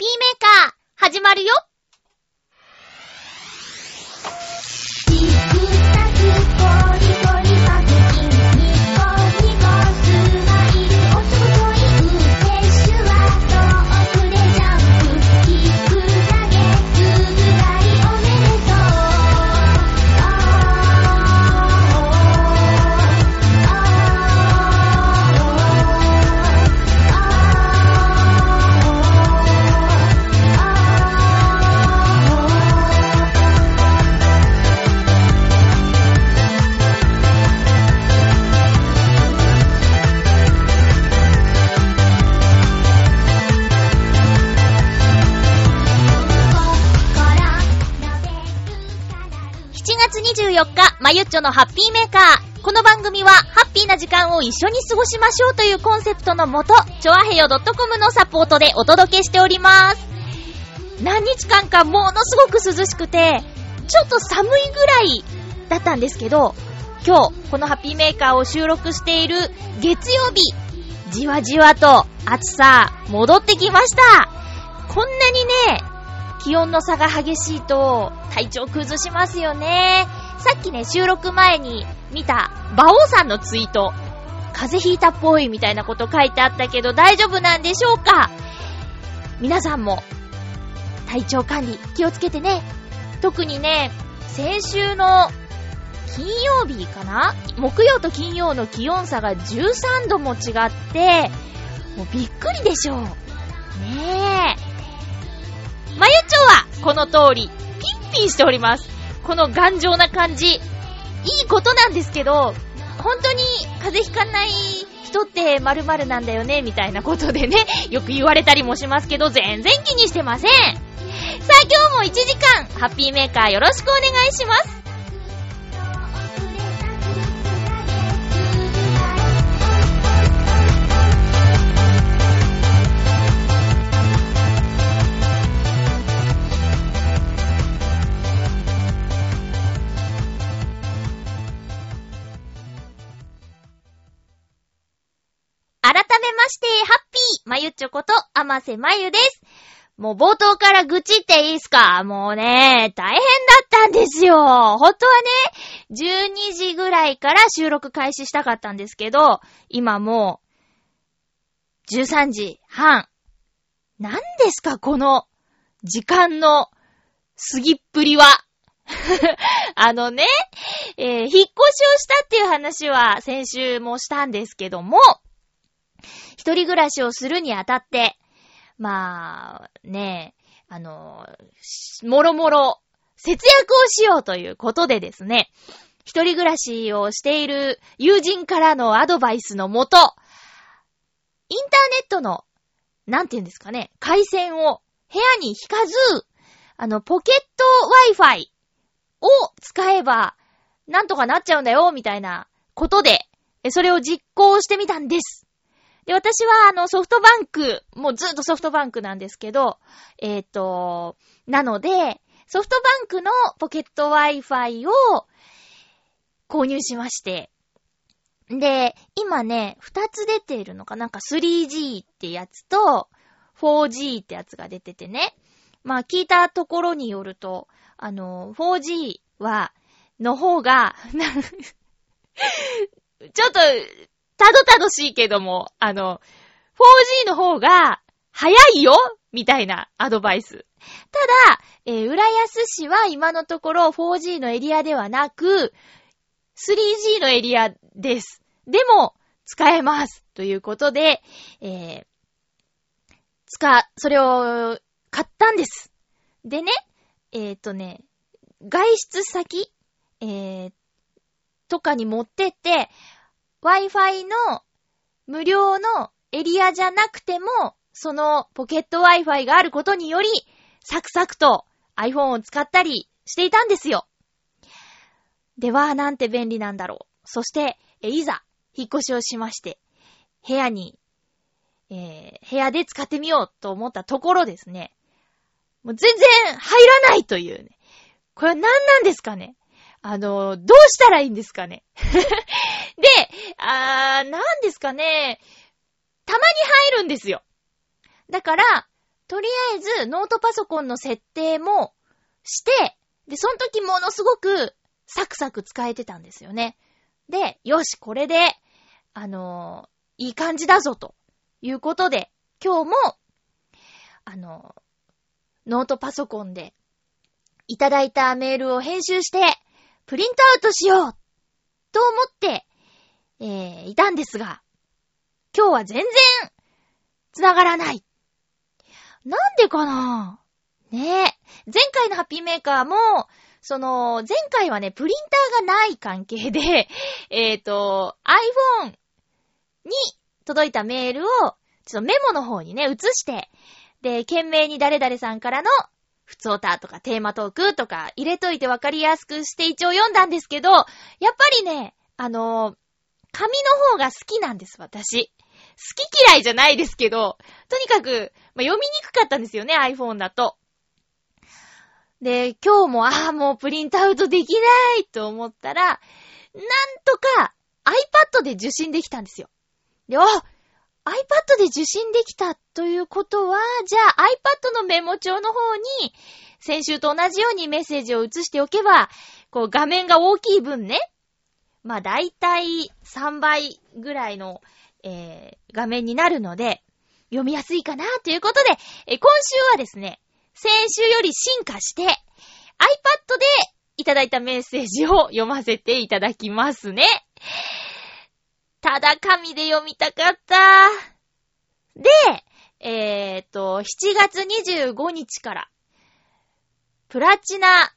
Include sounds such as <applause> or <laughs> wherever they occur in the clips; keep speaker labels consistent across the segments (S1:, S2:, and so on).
S1: ピーメーカー、始まるよ。日、まゆっちょのハッピーメーカー。この番組は、ハッピーな時間を一緒に過ごしましょうというコンセプトのもと、ちょあへよ .com のサポートでお届けしております。何日間かものすごく涼しくて、ちょっと寒いぐらいだったんですけど、今日、このハッピーメーカーを収録している月曜日、じわじわと暑さ戻ってきました。こんなにね、気温の差が激しいと体調崩しますよね。さっきね、収録前に見た、馬王さんのツイート。風邪ひいたっぽいみたいなこと書いてあったけど大丈夫なんでしょうか？皆さんも体調管理気をつけてね。特にね、先週の金曜日かな？木曜と金曜の気温差が13度も違って、もうびっくりでしょう。ねえ。まゆちょは、この通り、ピンピンしております。この頑丈な感じ。いいことなんですけど、本当に風邪ひかない人って〇〇なんだよね、みたいなことでね、<laughs> よく言われたりもしますけど、全然気にしてません。さあ、今日も1時間、ハッピーメーカーよろしくお願いします。改めまして、ハッピーまゆちょこと、あませまゆです。もう冒頭から愚痴っていいっすか？もうね、大変だったんですよ。本当はね、12時ぐらいから収録開始したかったんですけど、今もう、13時半。何ですかこの、時間の、過ぎっぷりは。<laughs> あのね、えー引っ越しをしたっていう話は先週もしたんですけども、一人暮らしをするにあたって、まあ、ねえあの、もろもろ節約をしようということでですね、一人暮らしをしている友人からのアドバイスのもと、インターネットの、なんて言うんですかね、回線を部屋に引かず、あの、ポケット Wi-Fi を使えば、なんとかなっちゃうんだよ、みたいなことで、それを実行してみたんです。で、私はあのソフトバンク、もうずっとソフトバンクなんですけど、えっ、と、なので、ソフトバンクのポケット Wi-Fi を購入しまして、で、今ね、二つ出ているのかな？んか 3G ってやつと 4G ってやつが出ててね。まあ聞いたところによると、あの、4G は、の方が、ちょっと、たどたどしいけども、あの、4G の方が、早いよみたいなアドバイス。ただ、えー浦安市は今のところ 4G のエリアではなく、3G のエリアです。でも、使えます。ということで、えー、使、それを買ったんです。でね、えっ、とね、外出先、えー、とかに持ってって、Wi-Fi の無料のエリアじゃなくても、そのポケット Wi-Fi があることにより、サクサクと iPhone を使ったりしていたんですよ。では、なんて便利なんだろう。そして、いざ、引っ越しをしまして、部屋に、えー部屋で使ってみようと思ったところですね。もう全然入らないというね。これは何なんですかねあの、どうしたらいいんですかねで、あー、なんですかねたまに入るんですよ。だから、とりあえずノートパソコンの設定もして、で、その時ものすごくサクサク使えてたんですよね。で、よし、これで、あのーいい感じだぞ、ということで、今日も、あのーノートパソコンでいただいたメールを編集して、プリントアウトしようと思って、えー、いたんですが、今日は全然、繋がらない。なんでかな？ねえ。前回のハッピーメーカーも、その、前回はね、プリンターがない関係で、<laughs> えっ、と、iPhone に届いたメールを、ちょっとメモの方にね、移して、で、懸命に誰々さんからの、普通歌とかテーマトークとか入れといてわかりやすくして一応読んだんですけど、やっぱりね、あの紙の方が好きなんです、私。好き嫌いじゃないですけど、とにかく、まあ、読みにくかったんですよね、iPhone だと。で、今日も、ああ、もうプリントアウトできないと思ったら、なんとか iPad で受信できたんですよ。で、あ iPad で受信できたということは、じゃあ iPad のメモ帳の方に、先週と同じようにメッセージを移しておけば、こう画面が大きい分ね、まあ大体3倍ぐらいの、えー、画面になるので、読みやすいかなということで、えー今週はですね、先週より進化して、iPad でいただいたメッセージを読ませていただきますね。ただ紙で読みたかった。で、えーと、7月25日から、プラチナ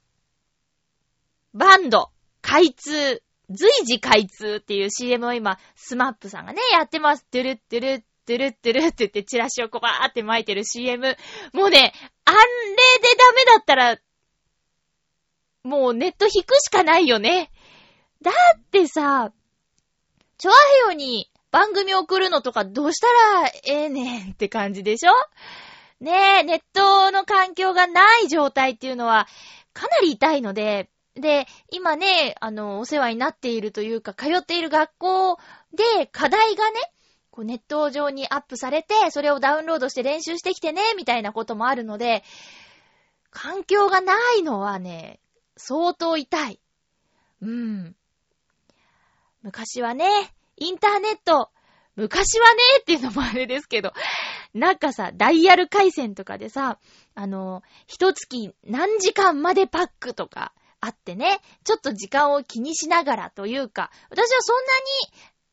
S1: バンド開通、随時開通っていう CM を今、スマップさんがね、やってます。トゥルットゥルットゥルットゥルって言ってチラシをこうバーって巻いてる CM。もうね、あれでダメだったら、もうネット引くしかないよね。だってさ、チョアヘヨに番組送るのとかどうしたらええねんって感じでしょ？ねえ、ネットの環境がない状態っていうのはかなり痛いので、で、今ね、あの、お世話になっているというか、通っている学校で課題がね、こうネット上にアップされて、それをダウンロードして練習してきてね、みたいなこともあるので、環境がないのはね、相当痛い。うん。昔はね、インターネット、昔はねっていうのもあれですけど、なんかさ、ダイヤル回線とかでさ、あの、一月何時間までパックとかあってね、ちょっと時間を気にしながらというか、私はそんなに、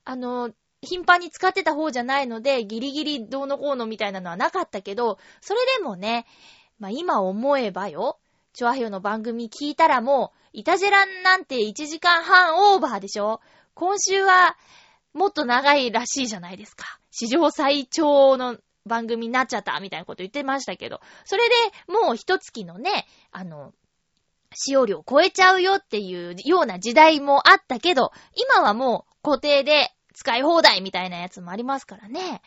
S1: あの、頻繁に使ってた方じゃないので、ギリギリどうのこうのみたいなのはなかったけど、それでもね、まあ今思えばよ、チョアヘヨの番組聞いたらもう、イタジェランなんて1時間半オーバーでしょ？今週は、もっと長いらしいじゃないですか。史上最長の番組になっちゃった、みたいなこと言ってましたけど、それでもう一月のね、あの、使用量超えちゃうよっていうような時代もあったけど、今はもう固定で使い放題みたいなやつもありますからね。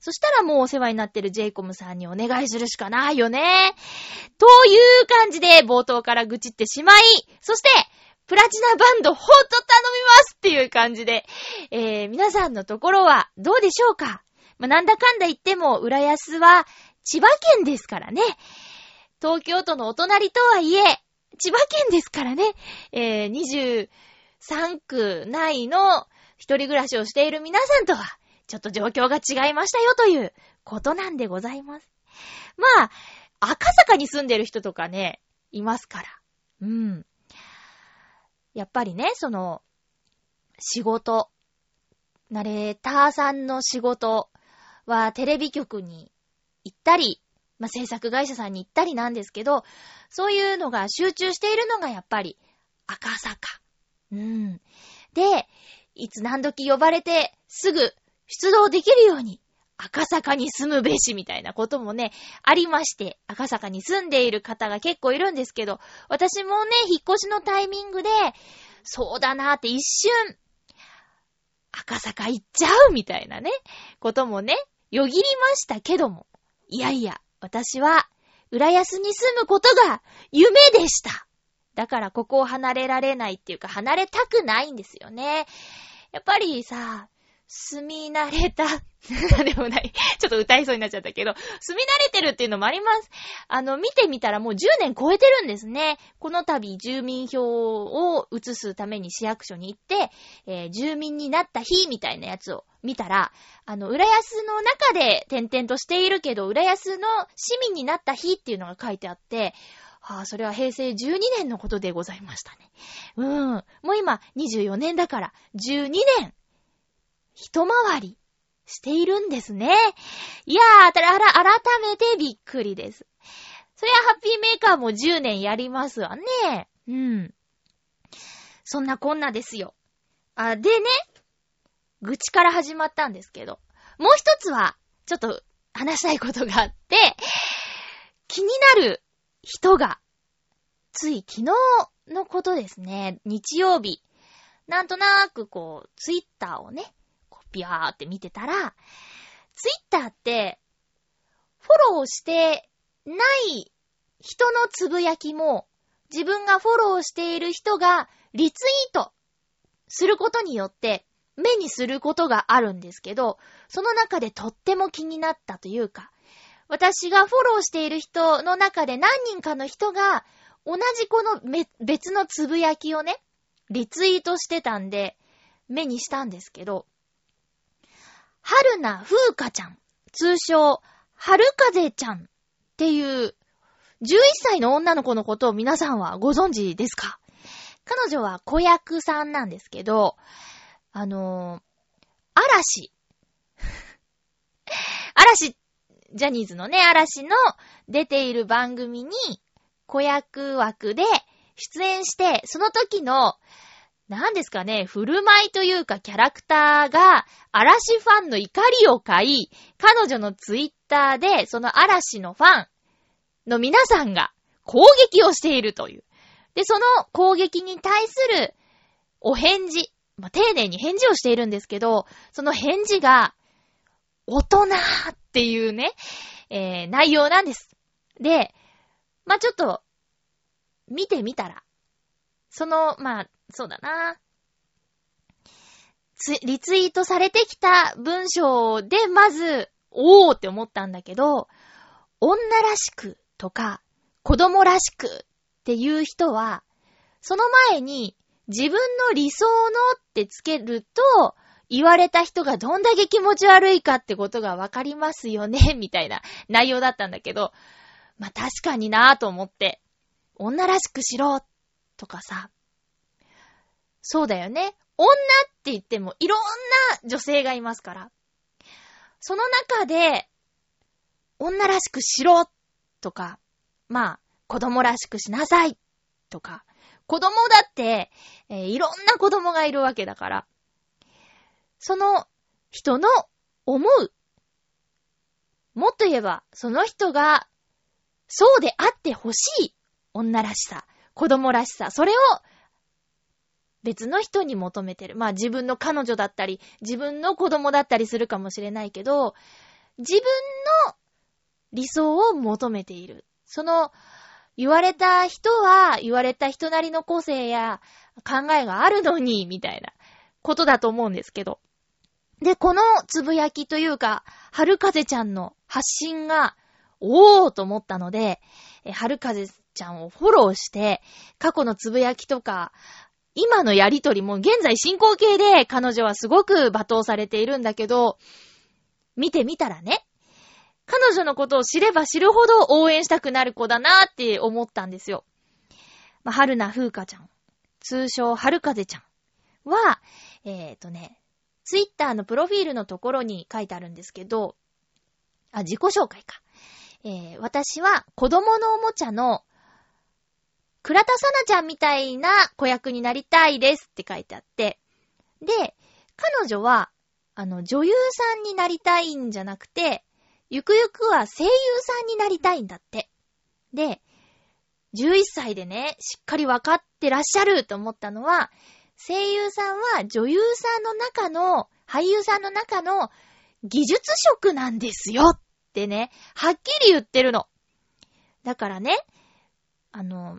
S1: そしたらもうお世話になってる j イコムさんにお願いするしかないよね。という感じで冒頭から愚痴ってしまい、そして、プラチナバンドほんと頼みますっていう感じで、えー、皆さんのところはどうでしょうかまあ、なんだかんだ言っても、浦安は千葉県ですからね。東京都のお隣とはいえ、千葉県ですからね。えー、23区内の一人暮らしをしている皆さんとは、ちょっと状況が違いましたよということなんでございます。まあ、赤坂に住んでる人とかね、いますから。うん。やっぱりね、その、仕事、ナレーターさんの仕事はテレビ局に行ったり、まあ、制作会社さんに行ったりなんですけど、そういうのが集中しているのがやっぱり赤坂。うん。で、いつ何時呼ばれてすぐ出動できるように赤坂に住むべしみたいなこともね、ありまして、赤坂に住んでいる方が結構いるんですけど、私もね、引っ越しのタイミングで、そうだなーって一瞬、赤坂行っちゃうみたいなね、こともね、よぎりましたけども、いやいや、私は、浦安に住むことが夢でした。だからここを離れられないっていうか、離れたくないんですよね。やっぱりさ、住み慣れた、<laughs> でもない。<laughs> ちょっと歌いそうになっちゃったけど、住み慣れてるっていうのもあります。あの、見てみたらもう10年超えてるんですね。この度住民票を移すために市役所に行って、えー住民になった日みたいなやつを見たら、あの、浦安の中で点々としているけど、浦安の市民になった日っていうのが書いてあって、はあ、それは平成12年のことでございましたね。うん。もう今24年だから、12年、一回りしているんですね。いやー、たら、あら、改めてびっくりです。そりゃ、ハッピーメーカーも10年やりますわね。うん。そんなこんなですよ。あ、でね、愚痴から始まったんですけど、もう一つは、ちょっと話したいことがあって、気になる人が、つい昨日のことですね、日曜日、なんとなくこう、ツイッターをね、ビャーって見てたら、ツイッターって、フォローしてない人のつぶやきも、自分がフォローしている人がリツイートすることによって目にすることがあるんですけど、その中でとっても気になったというか、私がフォローしている人の中で何人かの人が同じこの別のつぶやきをね、リツイートしてたんで、目にしたんですけど、春名風花ちゃん、通称、春風ちゃんっていう、11歳の女の子のことを皆さんはご存知ですか？彼女は子役さんなんですけど、あのー、嵐。<laughs> 嵐、ジャニーズのね、嵐の出ている番組に子役枠で出演して、その時の、何ですかね、振る舞いというかキャラクターが嵐ファンの怒りを買い、彼女のツイッターでその嵐のファンの皆さんが攻撃をしているという。で、その攻撃に対するお返事、まあ、丁寧に返事をしているんですけど、その返事が、大人っていうね、えー、内容なんです。で、まあ、ちょっと、見てみたら、その、まあ、そうだな。つ、リツイートされてきた文章で、まず、おーって思ったんだけど、女らしくとか、子供らしくっていう人は、その前に自分の理想のってつけると、言われた人がどんだけ気持ち悪いかってことがわかりますよね、<laughs> みたいな内容だったんだけど、まあ、確かになぁと思って、女らしくしろとかさ、そうだよね。女って言ってもいろんな女性がいますから。その中で、女らしくしろとか、まあ、子供らしくしなさいとか、子供だって、えーいろんな子供がいるわけだから、その人の思う、もっと言えば、その人が、そうであってほしい女らしさ、子供らしさ、それを別の人に求めてる。まあ自分の彼女だったり、自分の子供だったりするかもしれないけど、自分の理想を求めている。その、言われた人は、言われた人なりの個性や考えがあるのに、みたいなことだと思うんですけど。で、このつぶやきというか、春風ちゃんの発信が、おーと思ったので、え春風ちゃんをフォローして、過去のつぶやきとか、今のやりとりも現在進行形で彼女はすごく罵倒されているんだけど、見てみたらね、彼女のことを知れば知るほど応援したくなる子だなーって思ったんですよ。まあ、春名風花ちゃん、通称春風ちゃんは、えっ、ー、とね、ツイッターのプロフィールのところに書いてあるんですけど、あ、自己紹介か。えー、私は子供のおもちゃの倉田さなちゃんみたいな子役になりたいですって書いてあって、で、彼女は、あの、女優さんになりたいんじゃなくて、ゆくゆくは声優さんになりたいんだって。で、11歳でね、しっかりわかってらっしゃると思ったのは、声優さんは女優さんの中の、俳優さんの中の技術職なんですよっってね、はっきり言ってるの。だからね、あの、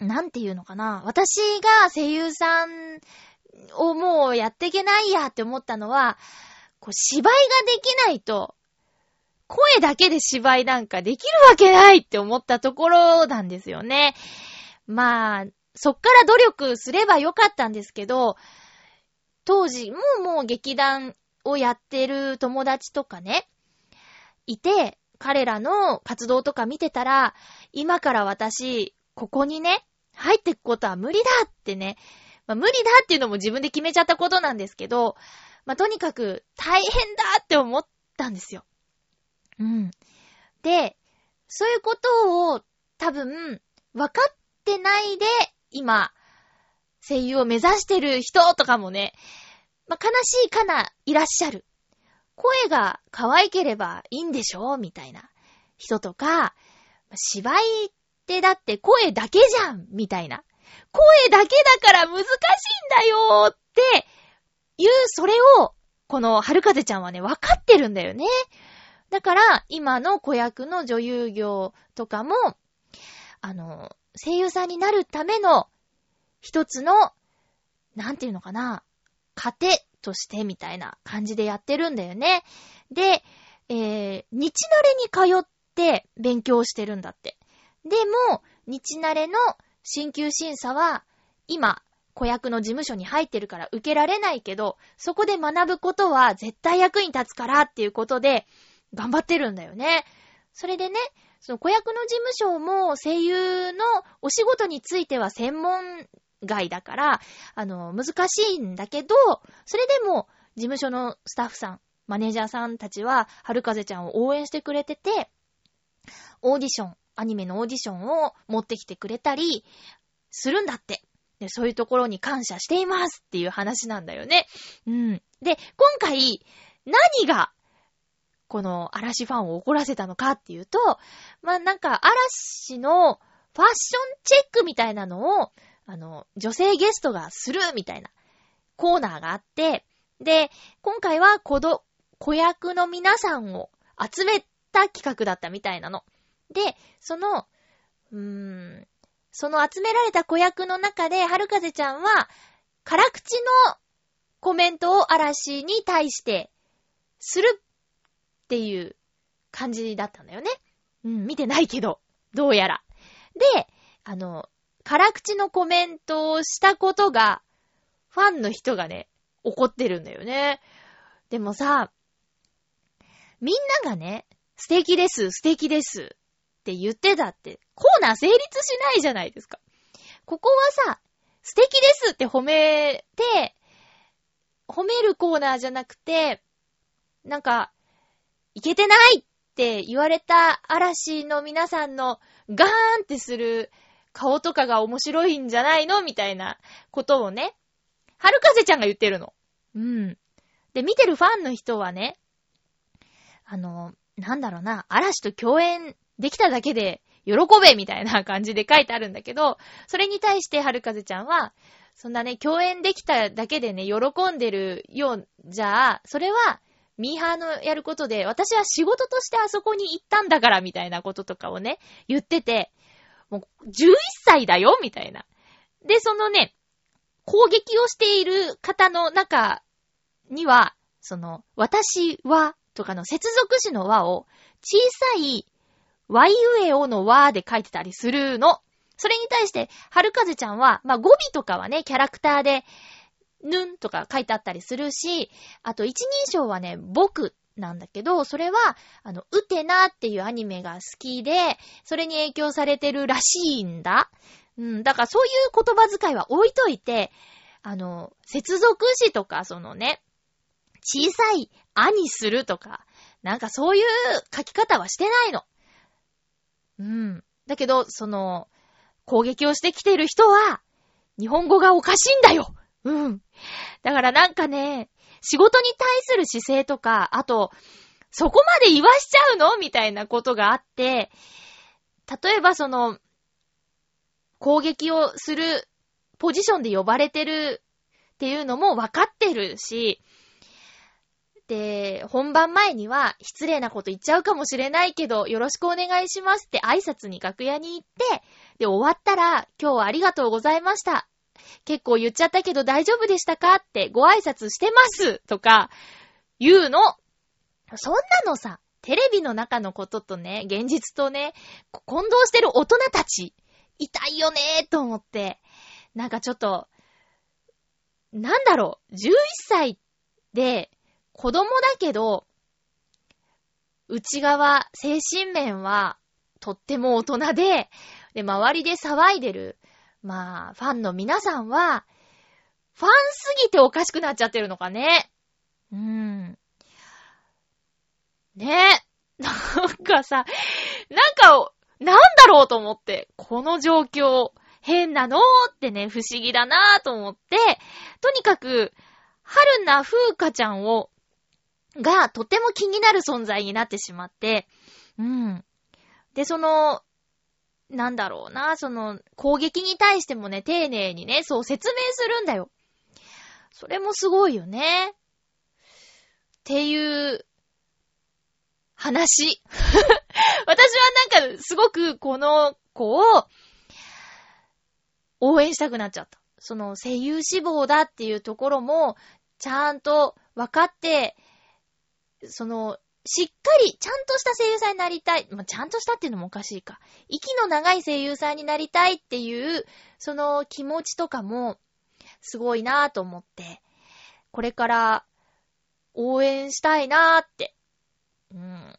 S1: なんていうのかな。私が声優さんをもうやっていけないやって思ったのは、こう芝居ができないと、声だけで芝居なんかできるわけないって思ったところなんですよね。まあ、そっから努力すればよかったんですけど、当時もうもう劇団をやってる友達とかね、いて、彼らの活動とか見てたら、今から私、ここにね、入っていくことは無理だってね、まあ、無理だっていうのも自分で決めちゃったことなんですけど、まあ、とにかく大変だって思ったんですよ。うん。で、そういうことを多分、分かってないで、今、声優を目指してる人とかもね、まあ、悲しいかないらっしゃる。声が可愛ければいいんでしょ？みたいな人とか、芝居ってだって声だけじゃんみたいな。声だけだから難しいんだよっていう、それを、この春風ちゃんはね、分かってるんだよね。だから、今の子役の女優業とかも、あの、声優さんになるための一つの、なんていうのかな、糧としてみたいな感じでやってるんだよね。で、えー、日慣れに通って勉強してるんだって。でも、日慣れの進級審査は、今、子役の事務所に入ってるから受けられないけど、そこで学ぶことは絶対役に立つからっていうことで、頑張ってるんだよね。それでね、その子役の事務所も声優のお仕事については専門外だから、あの、難しいんだけど、それでも事務所のスタッフさん、マネージャーさんたちは、春風ちゃんを応援してくれてて、オーディション、アニメのオーディションを持ってきてくれたり、するんだって。で、そういうところに感謝していますっていう話なんだよね。うん。で、今回、何がこの嵐ファンを怒らせたのかっていうと、まあ、なんか嵐のファッションチェックみたいなのを、あの、女性ゲストがするみたいなコーナーがあって、で、今回は子ど、子役の皆さんを集めた企画だったみたいなの。で、その、うーん、その集められた子役の中で、はるかぜちゃんは、辛口のコメントを嵐に対してするっていう感じだったんだよね。うん、見てないけど、どうやら。で、あの、辛口のコメントをしたことが、ファンの人がね、怒ってるんだよね。でもさ、みんながね、素敵です、素敵ですって言ってたって、コーナー成立しないじゃないですか。ここはさ、素敵ですって褒めて、褒めるコーナーじゃなくて、なんか、いけてないって言われた嵐の皆さんのガーンってする顔とかが面白いんじゃないの？みたいなことをね、はるかぜちゃんが言ってるの。うん。で、見てるファンの人はね、あの、なんだろうな、嵐と共演できただけで喜べみたいな感じで書いてあるんだけど、それに対してはるかぜちゃんは、そんなね、共演できただけでね、喜んでるようじゃあ、それはミーハーのやることで、私は仕事としてあそこに行ったんだから、みたいなこととかをね、言ってて、もう、11歳だよみたいな。で、そのね、攻撃をしている方の中には、その、私は、とかの接続詞の和を、小さい、わいうえおの和で書いてたりするの。それに対して、はるかぜちゃんは、まあ、語尾とかはね、キャラクターで、ぬんとか書いてあったりするし、あと一人称はね、僕なんだけど、それは、あの、ウテナっていうアニメが好きで、それに影響されてるらしいんだ。うん、だからそういう言葉遣いは置いといて、あの、接続詞とか、そのね、小さい、あにするとか、なんかそういう書き方はしてないの。うん。だけど、その、攻撃をしてきてる人は、日本語がおかしいんだようん。だからなんかね、仕事に対する姿勢とか、あと、そこまで言わしちゃうの？みたいなことがあって、例えばその、攻撃をするポジションで呼ばれてるっていうのも分かってるし、で、本番前には失礼なこと言っちゃうかもしれないけど、よろしくお願いしますって挨拶に楽屋に行って、で、終わったら、今日はありがとうございました。結構言っちゃったけど大丈夫でしたか？ってご挨拶してますとか言うの。そんなのさ、テレビの中のこととね、現実とね、混同してる大人たち、痛いよねーと思って、なんかちょっと、なんだろう、11歳で子供だけど、内側、精神面はとっても大人で、で、周りで騒いでる、まあ、ファンの皆さんは、ファンすぎておかしくなっちゃってるのかね。うーん。ねえ。<laughs> なんかさ、なんか、なんだろうと思って、この状況、変なのってね、不思議だなぁと思って、とにかく、春菜風花ちゃんを、がとても気になる存在になってしまって、うん。で、その、なんだろうな、その、攻撃に対してもね、丁寧にね、そう説明するんだよ。それもすごいよね。っていう、話。<laughs> 私はなんか、すごくこの子を、応援したくなっちゃった。その声優志望だっていうところも、ちゃんと分かって、その、しっかり、ちゃんとした声優さんになりたい。まあ、ちゃんとしたっていうのもおかしいか。息の長い声優さんになりたいっていう、その気持ちとかも、すごいなぁと思って、これから、応援したいなぁって。うん。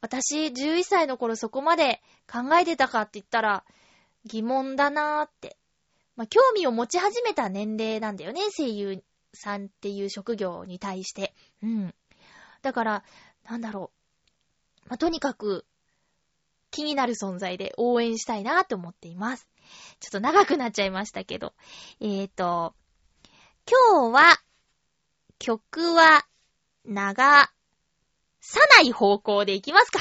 S1: 私、11歳の頃そこまで考えてたかって言ったら、疑問だなぁって。まあ、興味を持ち始めた年齢なんだよね、声優さんっていう職業に対して。うん。だから、なんだろう。まあ、とにかく、気になる存在で応援したいなと思っています。ちょっと長くなっちゃいましたけど。えーと、今日は、曲は、流さない方向でいきますか。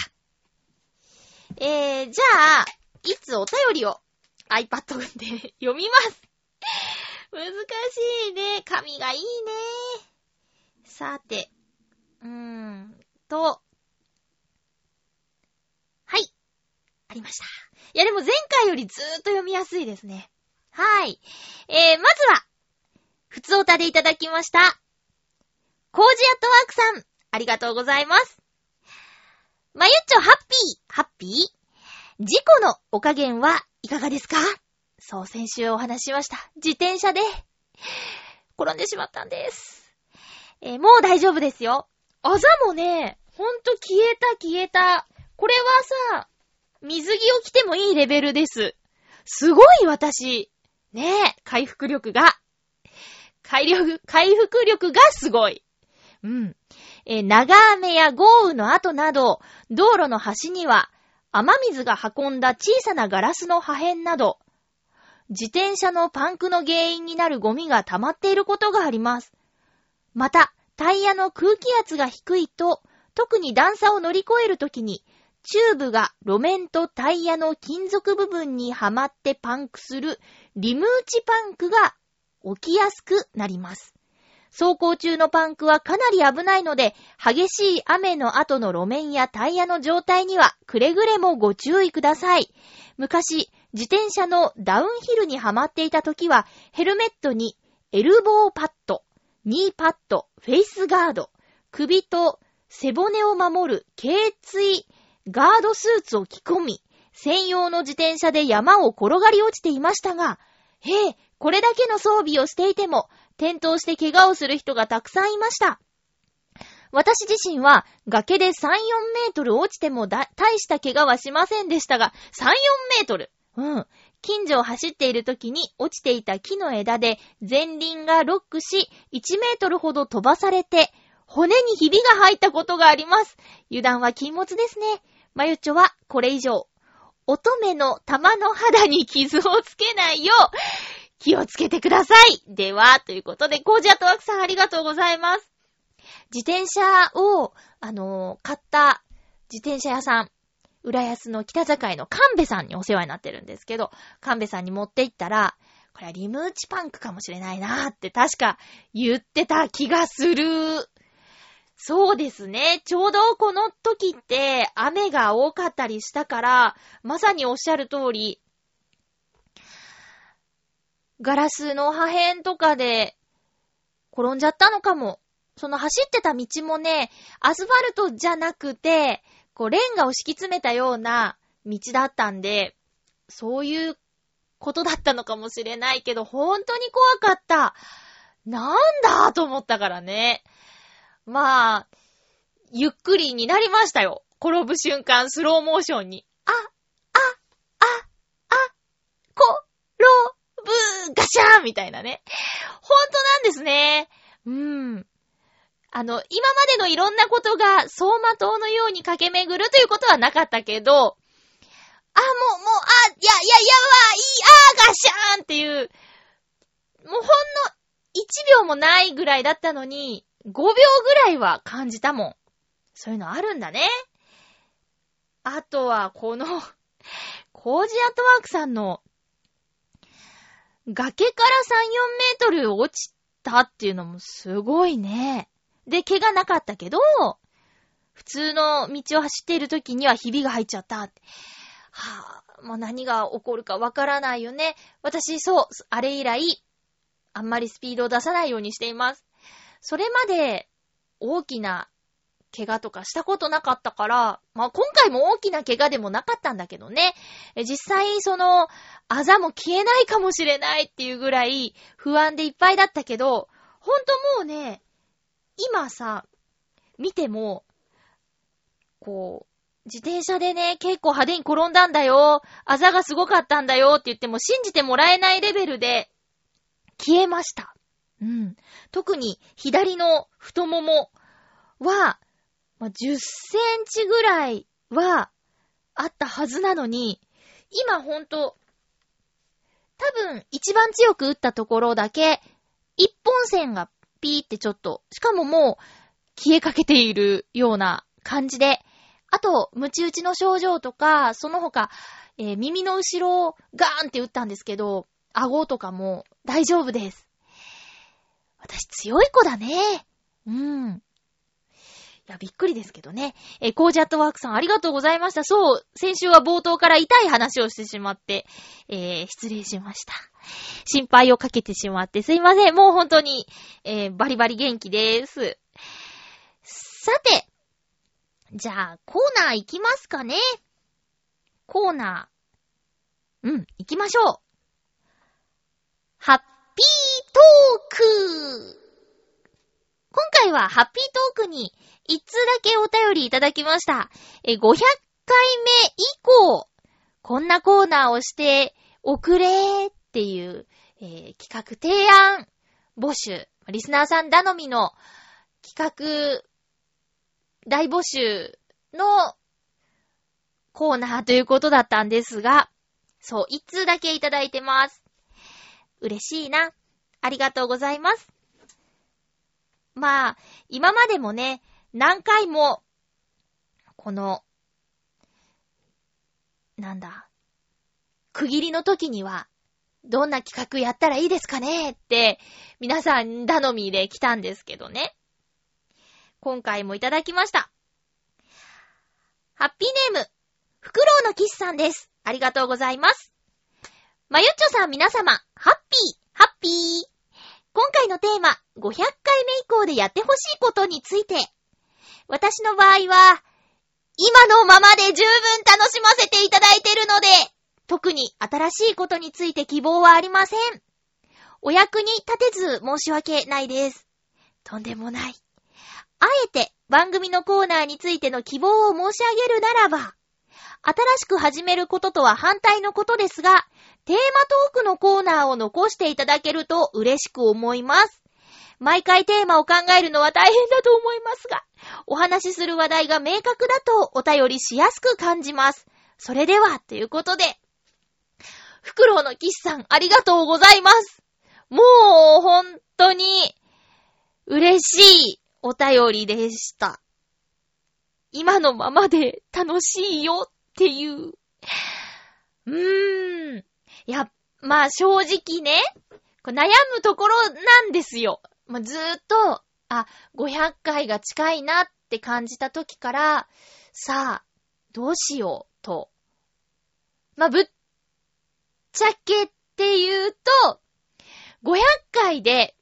S1: えー、じゃあ、いつお便りを iPad で <laughs> 読みます。難しいね。紙がいいね。さて、うーんと、はい。ありました。いやでも前回よりずーっと読みやすいですね。はい。えー、まずは、ふつおたでいただきました。コージアットワークさん、ありがとうございます。まゆっちょハッピー、ハッピー事故のお加減はいかがですか？そう、先週お話ししました。自転車で、転んでしまったんです。えーもう大丈夫ですよ。あざもね、ほんと消えた消えた。これはさ、水着を着てもいいレベルです。すごい私。ねえ、回復力が。回力、回復力がすごい。うん。え長雨や豪雨の後など、道路の端には、雨水が運んだ小さなガラスの破片など、自転車のパンクの原因になるゴミが溜まっていることがあります。また、タイヤの空気圧が低いと、特に段差を乗り越えるときに、チューブが路面とタイヤの金属部分にはまってパンクするリム打ちパンクが起きやすくなります。走行中のパンクはかなり危ないので、激しい雨の後の路面やタイヤの状態にはくれぐれもご注意ください。昔、自転車のダウンヒルにはまっていた時は、ヘルメットにエルボーパッド、ニーパッド、フェイスガード、首と背骨を守る頸椎ガードスーツを着込み、専用の自転車で山を転がり落ちていましたが、へえ、これだけの装備をしていても、転倒して怪我をする人がたくさんいました。私自身は崖で3、4メートル落ちても大した怪我はしませんでしたが、3、4メートルうん。近所を走っている時に落ちていた木の枝で前輪がロックし、1メートルほど飛ばされて、骨にひびが入ったことがあります。油断は禁物ですね。まゆっちょはこれ以上、乙女の玉の肌に傷をつけないよう、気をつけてください。では、ということで、コージアットワークさんありがとうございます。自転車を、あのー買った自転車屋さん、浦安の北境の神戸さんにお世話になってるんですけど、神戸さんに持って行ったら、これはリムーチパンクかもしれないなーって確か言ってた気がする。そうですね。ちょうどこの時って雨が多かったりしたから、まさにおっしゃる通り、ガラスの破片とかで転んじゃったのかも。その走ってた道もね、アスファルトじゃなくて、こうレンガを敷き詰めたような道だったんで、そういうことだったのかもしれないけど、本当に怖かった。なんだと思ったからね。まあ、ゆっくりになりましたよ。転ぶ瞬間、スローモーションに。あ、あ、あ、あ、こ、ろ、ぶ、ガシャーンみたいなね。ほんとなんですね。うん。あの、今までのいろんなことが走馬灯のように駆け巡るということはなかったけど、あ、もう、もう、あ、いや、いや、やばい、あー、ガシャーンっていう、もうほんの1秒もないぐらいだったのに、5秒ぐらいは感じたもん。そういうのあるんだね。あとは、この、コージアットワークさんの、崖から3、4メートル落ちたっていうのもすごいね。で、怪我なかったけど、普通の道を走っている時にはひびが入っちゃった。はぁ、もう何が起こるかわからないよね。私、そう、あれ以来、あんまりスピードを出さないようにしています。それまで、大きな怪我とかしたことなかったから、まあ、今回も大きな怪我でもなかったんだけどね。実際、その、あざも消えないかもしれないっていうぐらい不安でいっぱいだったけど、ほんともうね、今さ、見ても、こう、自転車でね、結構派手に転んだんだよ、あざがすごかったんだよって言っても信じてもらえないレベルで消えました。うん。特に左の太ももは、まあ、10センチぐらいはあったはずなのに、今ほんと、多分一番強く打ったところだけ、一本線がピーってちょっと、しかももう消えかけているような感じで、あと、ムチ打ちの症状とか、その他、えー耳の後ろをガーンって打ったんですけど、顎とかも大丈夫です。私強い子だね。うん。いや、びっくりですけどね。えコージアットワークさんありがとうございました。そう、先週は冒頭から痛い話をしてしまって、えー、失礼しました。心配をかけてしまってすいません。もう本当に、えー、バリバリ元気です。さて、じゃあ、コーナー行きますかね。コーナー。うん、行きましょう。ハッピートーク今回はハッピートークに一通だけお便りいただきました。え、500回目以降、こんなコーナーをしておくれーっていう、えー企画提案募集、リスナーさん頼みの企画大募集のコーナーということだったんですが、そう、一通だけいただいてます。嬉しいな。ありがとうございます。まあ、今までもね、何回も、この、なんだ、区切りの時には、どんな企画やったらいいですかねって、皆さん頼みで来たんですけどね。今回もいただきました。ハッピーネーム、フクロウのキスさんです。ありがとうございます。まゆっちょさん皆様、ハッピー、ハッピー。今回のテーマ、500回目以降でやってほしいことについて。私の場合は、今のままで十分楽しませていただいているので、特に新しいことについて希望はありません。お役に立てず申し訳ないです。とんでもない。あえて番組のコーナーについての希望を申し上げるならば、新しく始めることとは反対のことですが、テーマトークのコーナーを残していただけると嬉しく思います。毎回テーマを考えるのは大変だと思いますが、お話しする話題が明確だとお便りしやすく感じます。それでは、ということで、フクロウのキスさん、ありがとうございます。もう、本当に、嬉しいお便りでした。今のままで楽しいよっていう。うーん。いや、まあ正直ね、悩むところなんですよ。まあ、ずーっと、あ、500回が近いなって感じた時から、さあ、どうしようと。まあ、ぶっちゃけって言うと、500回で、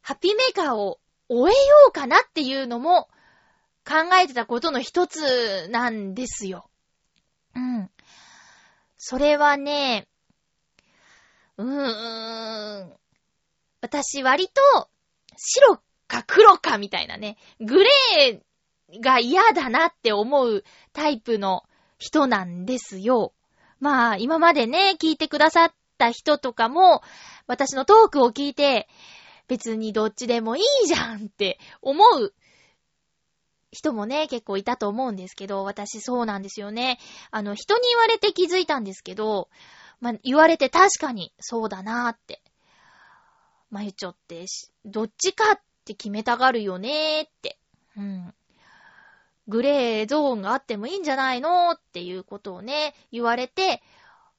S1: ハッピーメーカーを終えようかなっていうのも考えてたことの一つなんですよ。うん。それはね、うーん。私割と白か黒かみたいなね、グレーが嫌だなって思うタイプの人なんですよ。まあ、今までね、聞いてくださった人とかも、私のトークを聞いて、別にどっちでもいいじゃんって思う人もね、結構いたと思うんですけど、私そうなんですよね。あの、人に言われて気づいたんですけど、まあ、言われて確かにそうだなーって。まゆちょってし、どっちかって決めたがるよねーって。うん。グレーゾーンがあってもいいんじゃないのーっていうことをね、言われて、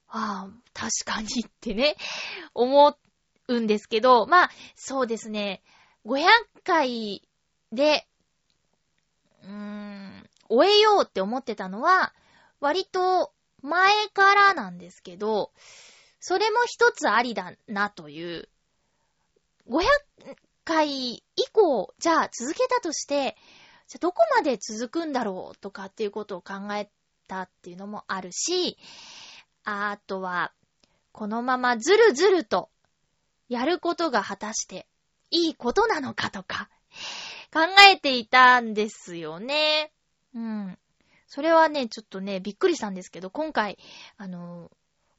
S1: ああ、確かにってね、思うんですけど、まあ、そうですね、500回で、うーん、終えようって思ってたのは、割と前からなんですけど、それも一つありだなという、500回以降、じゃあ続けたとして、じゃあどこまで続くんだろうとかっていうことを考えたっていうのもあるし、あとは、このままずるずるとやることが果たしていいことなのかとか考えていたんですよね。うん。それはね、ちょっとね、びっくりしたんですけど、今回、あの、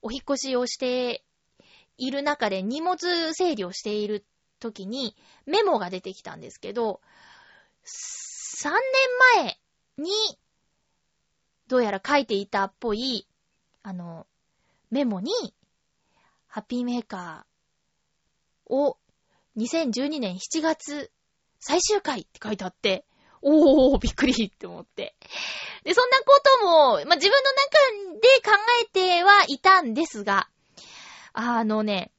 S1: お引越しをしている中で荷物整理をしている時にメモが出てきたんですけど、3年前に、どうやら書いていたっぽい、あの、メモに、ハッピーメーカーを2012年7月最終回って書いてあって、おー、びっくりって思って。で、そんなことも、まあ、自分の中で考えてはいたんですが、あのね、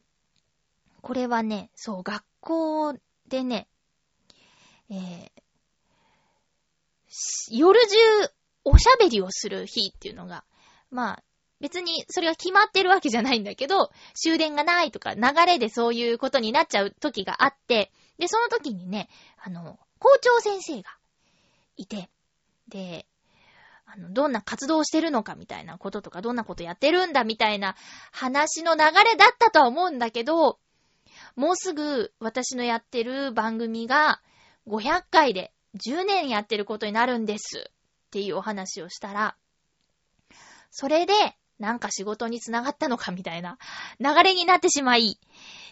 S1: これはね、そう、学校でね、えー夜中おしゃべりをする日っていうのが、まあ、別にそれが決まってるわけじゃないんだけど、終電がないとか流れでそういうことになっちゃう時があって、で、その時にね、あの、校長先生がいて、で、あの、どんな活動をしてるのかみたいなこととか、どんなことやってるんだみたいな話の流れだったとは思うんだけど、もうすぐ私のやってる番組が500回で10年やってることになるんですっていうお話をしたら、それでなんか仕事につながったのかみたいな。流れになってしまい、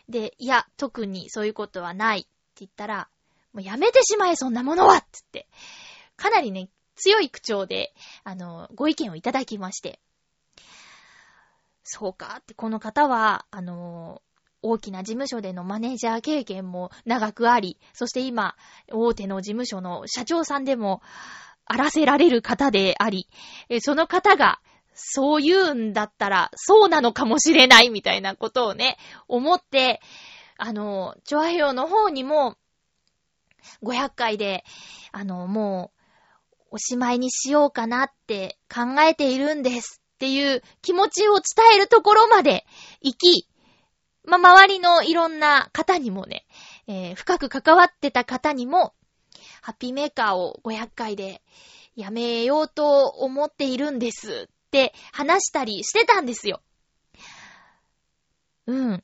S1: で、いや、特にそういうことはないって言ったら、もうやめてしまえ、そんなものはっつって、かなりね、強い口調で、あの、ご意見をいただきまして、そうかって、この方は、あの、大きな事務所でのマネージャー経験も長くあり、そして今、大手の事務所の社長さんでも、あらせられる方であり、その方が、そう言うんだったら、そうなのかもしれないみたいなことをね、思って、あの、チョアヘヨの方にも、500回で、あの、もう、おしまいにしようかなって考えているんですっていう気持ちを伝えるところまで行き、まあ、周りのいろんな方にもね、えー深く関わってた方にも、ハッピーメーカーを500回でやめようと思っているんですって話したりしてたんですよ。うん。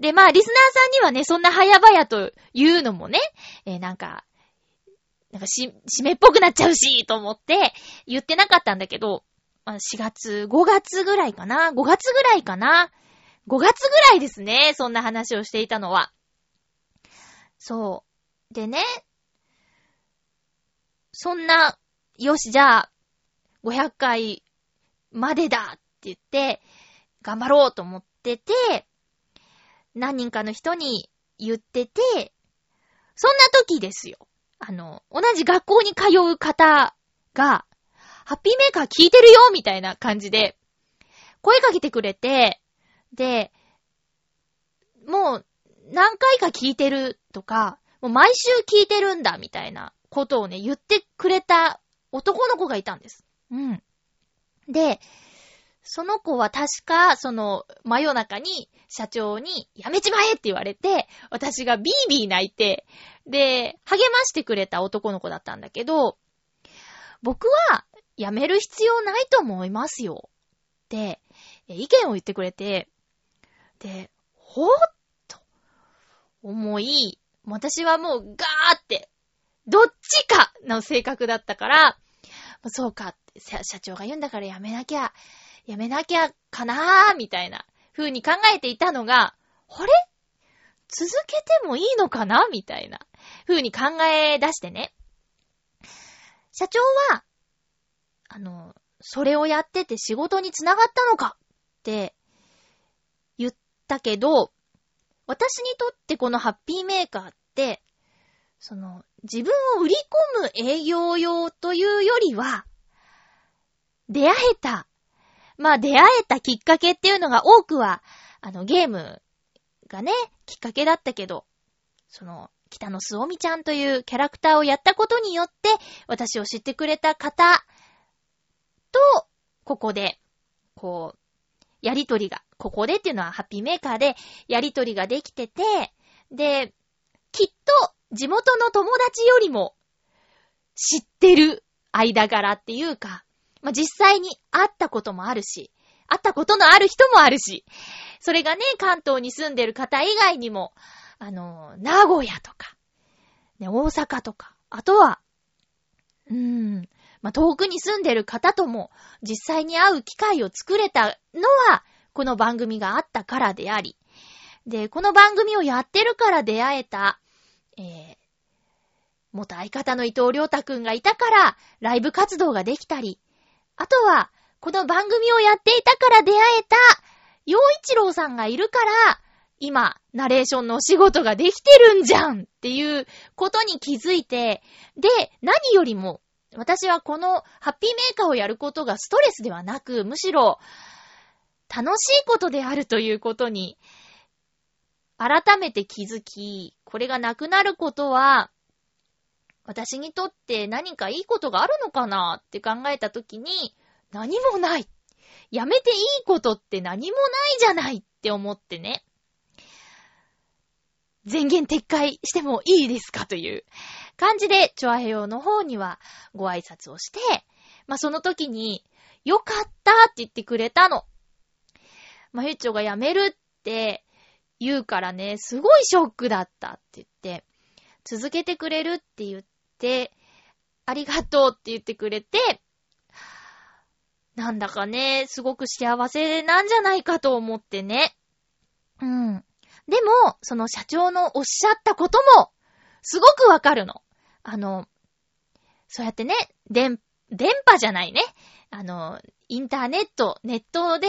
S1: で、まあ、リスナーさんにはね、そんな早々と言うのもね、えーなんか、なんかし、締めっぽくなっちゃうし、と思って言ってなかったんだけど、まあ、4月、5月ぐらいかな ?5 月ぐらいかな ?5 月ぐらいですね、そんな話をしていたのは。そう。でね、そんな、よし、じゃあ、500回までだって言って、頑張ろうと思ってて、何人かの人に言ってて、そんな時ですよ。あの、同じ学校に通う方が、ハッピーメーカー聞いてるよみたいな感じで、声かけてくれて、で、もう何回か聞いてるとか、もう毎週聞いてるんだみたいなことをね、言ってくれた男の子がいたんです。うん。で、その子は確か、その、真夜中に社長に、やめちまえって言われて、私がビービー泣いて、で、励ましてくれた男の子だったんだけど、僕は、やめる必要ないと思いますよ。って、意見を言ってくれて、で、ほーっと、思い、私はもうガーって、どっちかの性格だったから、そうか、社長が言うんだからやめなきゃ、やめなきゃかなーみたいな風に考えていたのが、あれ？続けてもいいのかな？みたいな風に考え出してね。社長は、あの、それをやってて仕事につながったのか？って言ったけど、私にとってこのハッピーメーカーって、その、自分を売り込む営業用というよりは、出会えた。まあ出会えたきっかけっていうのが多くは、あのゲームがね、きっかけだったけど、その、北野すおみちゃんというキャラクターをやったことによって、私を知ってくれた方と、ここで、こう、やりとりが、ここでっていうのはハッピーメーカーで、やりとりができてて、で、きっと地元の友達よりも知ってる間柄っていうか、まあ、実際に会ったこともあるし、会ったことのある人もあるし、それがね、関東に住んでる方以外にも、あの、名古屋とか、ね、大阪とか、あとは、うーん、まあ、遠くに住んでる方とも実際に会う機会を作れたのは、この番組があったからであり、で、この番組をやってるから出会えた、えー、元相方の伊藤良太くんがいたから、ライブ活動ができたり、あとは、この番組をやっていたから出会えた、洋一郎さんがいるから、今、ナレーションのお仕事ができてるんじゃんっていうことに気づいて、で、何よりも、私はこのハッピーメーカーをやることがストレスではなく、むしろ、楽しいことであるということに、改めて気づき、これがなくなることは、私にとって何かいいことがあるのかなって考えたときに、何もない。やめていいことって何もないじゃないって思ってね。全言撤回してもいいですかという感じで、チョアヘヨの方にはご挨拶をして、まあ、その時に、よかったって言ってくれたの。まあゆっちょが辞めるって言うからね、すごいショックだったって言って、続けてくれるって言って、ありがとうって言ってくれて、なんだかね、すごく幸せなんじゃないかと思ってね。うん。でも、その社長のおっしゃったことも、すごくわかるの。あの、そうやってね、電、電波じゃないね。あの、インターネット、ネットで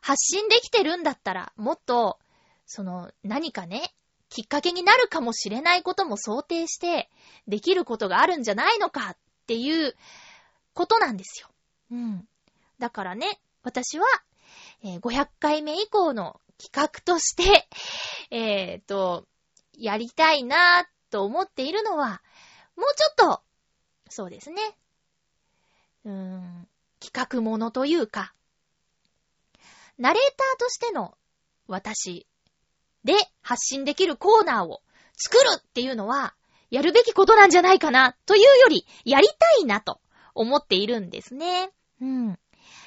S1: 発信できてるんだったら、もっと、その、何かね、きっかけになるかもしれないことも想定して、できることがあるんじゃないのかっていうことなんですよ。うん。だからね、私は、えー500回目以降の企画として、<laughs> えっ、と、やりたいなぁと思っているのは、もうちょっと、そうですね。うーん、企画ものというか、ナレーターとしての私で発信できるコーナーを作るっていうのは、やるべきことなんじゃないかな、というより、やりたいなと思っているんですね。うん。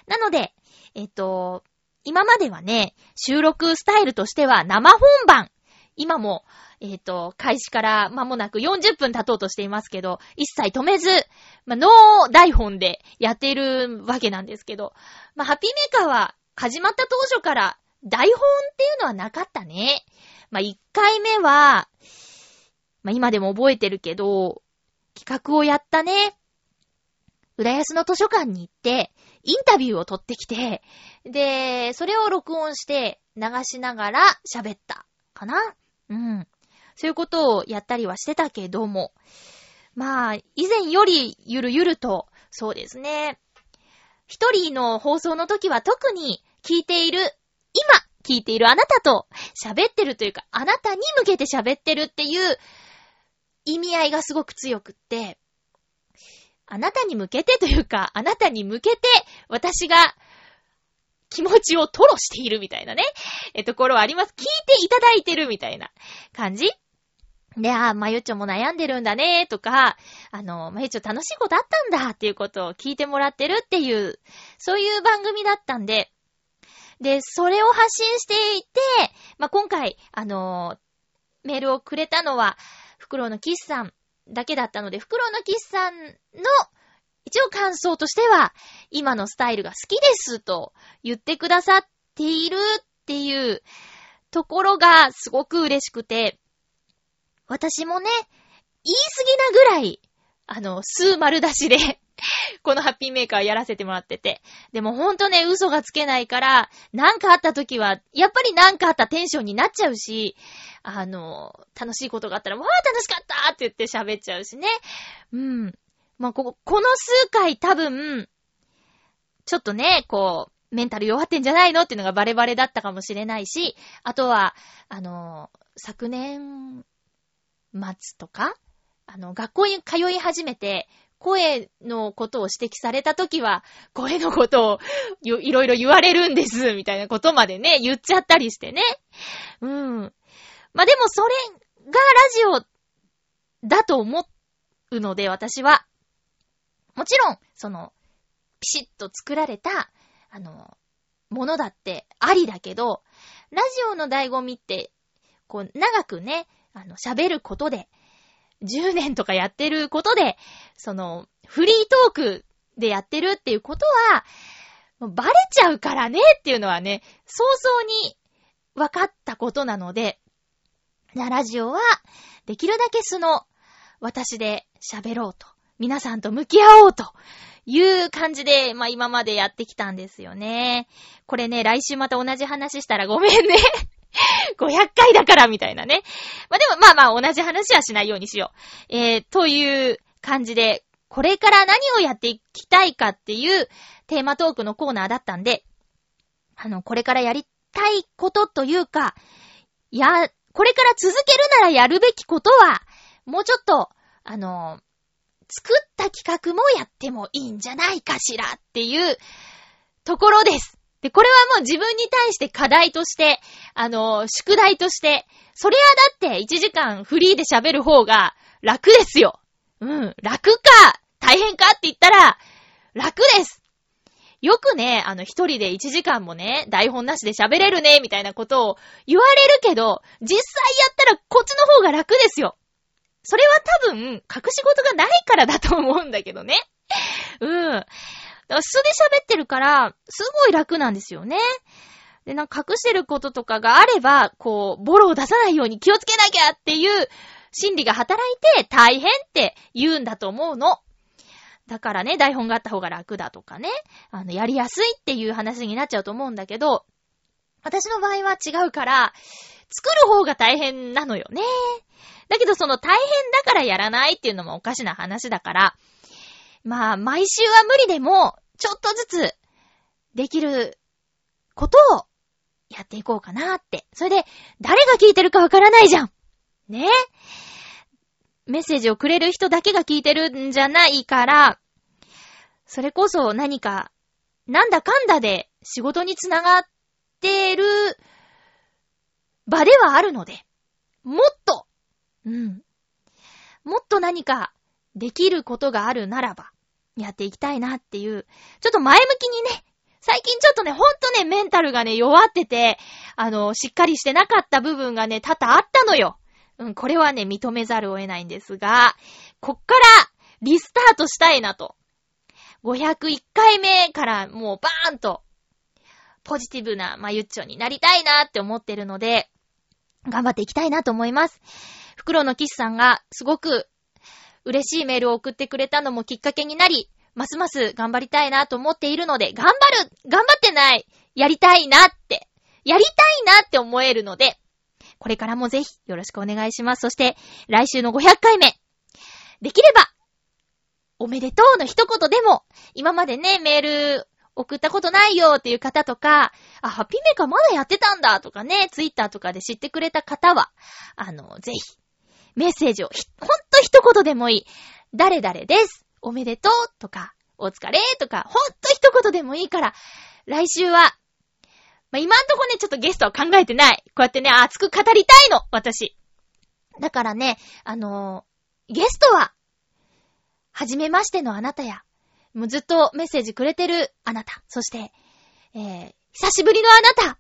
S1: なので、えっ、と、今まではね、収録スタイルとしては生本番。今も、えっ、と、開始から間もなく40分経とうとしていますけど、一切止めず、まあ、ノー台本でやっているわけなんですけど、まあ、ハッピーメーカーは始まった当初から台本っていうのはなかったね。まあ、1回目は、まあ、今でも覚えてるけど、企画をやったね。浦安の図書館に行って、インタビューを取ってきて、で、それを録音して流しながら喋ったかなうん。そういうことをやったりはしてたけども。まあ、以前よりゆるゆると、そうですね。一人の放送の時は特に聞いている、今聞いているあなたと喋ってるというか、あなたに向けて喋ってるっていう意味合いがすごく強くって、あなたに向けてというか、あなたに向けて私が気持ちを吐露しているみたいなね、え、ところはあります。聞いていただいてるみたいな感じで、あ、まゆちょも悩んでるんだね、とか、あの、まゆちょ楽しいことあったんだ、っていうことを聞いてもらってるっていう、そういう番組だったんで、で、それを発信していて、まあ、今回、あのメールをくれたのは、フクロウのキッスさんだけだったので、フクロウのキッスさんの、一応感想としては、今のスタイルが好きですと言ってくださっているっていうところがすごく嬉しくて、私もね、言い過ぎなぐらい、あの、数丸出しで <laughs> このハッピーメーカーやらせてもらってて。でもほんとね、嘘がつけないから、なんかあった時は、やっぱりなんかあったテンションになっちゃうし、あの、楽しいことがあったら、わあ、楽しかったって言って喋っちゃうしね。うん。まあ、ここ、この数回多分、ちょっとね、こう、メンタル弱ってんじゃないのっていうのがバレバレだったかもしれないし、あとは、あの、昨年末とか、あの、学校に通い始めて、声のことを指摘されたときは、声のことをいろいろ言われるんです、みたいなことまでね、言っちゃったりしてね。うん。まあ、でもそれがラジオだと思うので、私は。もちろん、その、ピシッと作られた、あの、ものだってありだけど、ラジオの醍醐味って、こう、長くね、あの、喋ることで、10年とかやってることで、その、フリートークでやってるっていうことは、バレちゃうからねっていうのはね、早々に分かったことなので、ラジオは、できるだけ素の私で喋ろうと。皆さんと向き合おうという感じで、まあ今までやってきたんですよね。これね、来週また同じ話したらごめんね。<laughs> 500回だからみたいなね。まあ、でもまあまあ同じ話はしないようにしよう。えー、という感じで、これから何をやっていきたいかっていうテーマトークのコーナーだったんで、あの、これからやりたいことというか、や、これから続けるならやるべきことは、もうちょっと、あの、作った企画もやってもいいんじゃないかしらっていうところです。で、これはもう自分に対して課題として、あの、宿題として、それはだって1時間フリーで喋る方が楽ですよ。うん、楽か、大変かって言ったら、楽です。よくね、あの、一人で1時間もね、台本なしで喋れるね、みたいなことを言われるけど、実際やったらこっちの方が楽ですよ。それは多分、隠し事がないからだと思うんだけどね。うん。素で喋ってるから、すごい楽なんですよね。で、なんか隠してることとかがあれば、こう、ボロを出さないように気をつけなきゃっていう心理が働いて大変って言うんだと思うの。だからね、台本があった方が楽だとかね、あの、やりやすいっていう話になっちゃうと思うんだけど、私の場合は違うから、作る方が大変なのよね。だけどその大変だからやらないっていうのもおかしな話だから、まあ、毎週は無理でも、ちょっとずつ、できることをやっていこうかなって。それで、誰が聞いてるかわからないじゃん。ね？メッセージをくれる人だけが聞いてるんじゃないから、それこそ何か、なんだかんだで仕事につながってる場ではあるので、もっと、うん。もっと何かできることがあるならば、やっていきたいなっていう、ちょっと前向きにね、最近ちょっとね、ほんとね、メンタルがね、弱ってて、あの、しっかりしてなかった部分がね、多々あったのよ。うん、これはね、認めざるを得ないんですが、こっから、リスタートしたいなと。501回目からもうバーンと、ポジティブな、まゆっちょになりたいなって思ってるので、頑張っていきたいなと思います。袋のキスさんがすごく嬉しいメールを送ってくれたのもきっかけになり、ますます頑張りたいなと思っているので、頑張る頑張ってないやりたいなって、やりたいなって思えるので、これからもぜひよろしくお願いします。そして、来週の500回目、できれば、おめでとうの一言でも、今までね、メール送ったことないよっていう方とか、あ、ハッピーメーカーまだやってたんだとかね、ツイッターとかで知ってくれた方は、あの、ぜひ、メッセージを、ほんと一言でもいい。誰々です。おめでとうとか、お疲れとか、ほんと一言でもいいから、来週はまあ、今んとこね、ちょっとゲストは考えてない。こうやってね、熱く語りたいの、私。だからね、あのーゲストは、はじめましてのあなたや、もうずっとメッセージくれてるあなた、そして、えー、久しぶりのあなたが、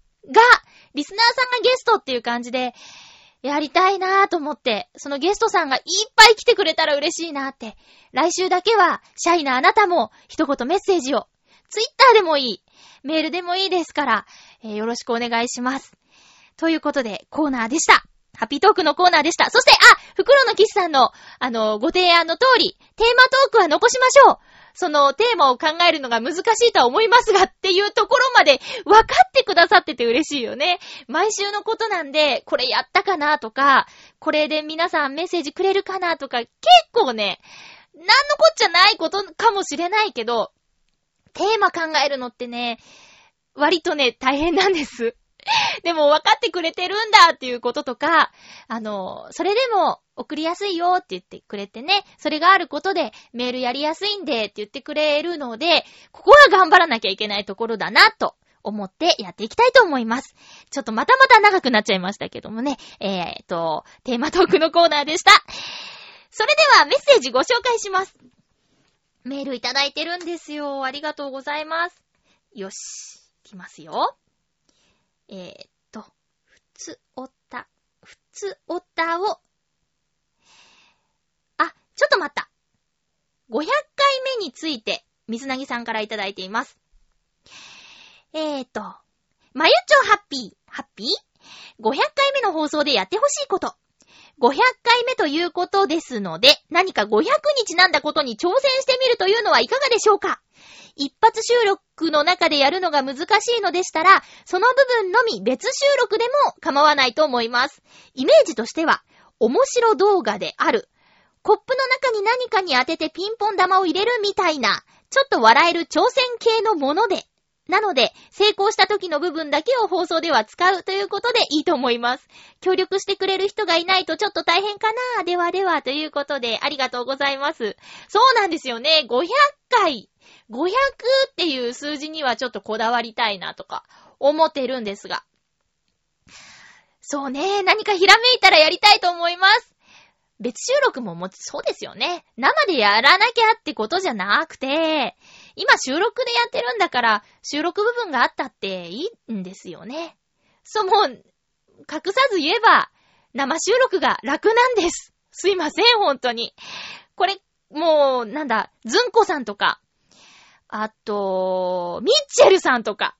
S1: リスナーさんがゲストっていう感じで、やりたいなぁと思って、そのゲストさんがいっぱい来てくれたら嬉しいなぁって。来週だけは、シャイなあなたも一言メッセージを、ツイッターでもいい、メールでもいいですから、えーよろしくお願いします。ということで、コーナーでした。ハッピートークのコーナーでした。そして、あ袋のキスさんの、あの、ご提案の通り、テーマトークは残しましょう。その、テーマを考えるのが難しいとは思いますが、っていうところまで分かってくださってて嬉しいよね。毎週のことなんで、これやったかなとか、これで皆さんメッセージくれるかなとか、結構ね、なんのこっちゃないことかもしれないけど、テーマ考えるのってね、割とね、大変なんです。<laughs> でも分かってくれてるんだっていうこととか、あの、それでも送りやすいよって言ってくれてね、それがあることでメールやりやすいんでって言ってくれるので、ここは頑張らなきゃいけないところだなと思ってやっていきたいと思います。ちょっとまたまた長くなっちゃいましたけどもね、えーと、テーマトークのコーナーでした。それではメッセージご紹介します。メールいただいてるんですよ。ありがとうございます。よし、いきますよ。えー、っと、ふつおた、ふつおたを、あ、ちょっと待った。500回目について、水なぎさんからいただいています。えー、っと、まゆちょハッピー、ハッピー ?500 回目の放送でやってほしいこと。500回目ということですので、何か500にちなんだことに挑戦してみるというのはいかがでしょうか？一発収録の中でやるのが難しいのでしたら、その部分のみ別収録でも構わないと思います。イメージとしては、面白動画である。コップの中に何かに当ててピンポン玉を入れるみたいな、ちょっと笑える挑戦系のもので。なので、成功した時の部分だけを放送では使うということでいいと思います。協力してくれる人がいないとちょっと大変かなではではということで、ありがとうございます。そうなんですよね。500回。500っていう数字にはちょっとこだわりたいなとか思ってるんですが。そうね。何かひらめいたらやりたいと思います。別収録ももち、そうですよね。生でやらなきゃってことじゃなくて、今収録でやってるんだから、収録部分があったっていいんですよね。そう、もう、隠さず言えば、生収録が楽なんです。すいません、本当に。これ、もう、なんだ、ずんこさんとか、あと、ミッチェルさんとか、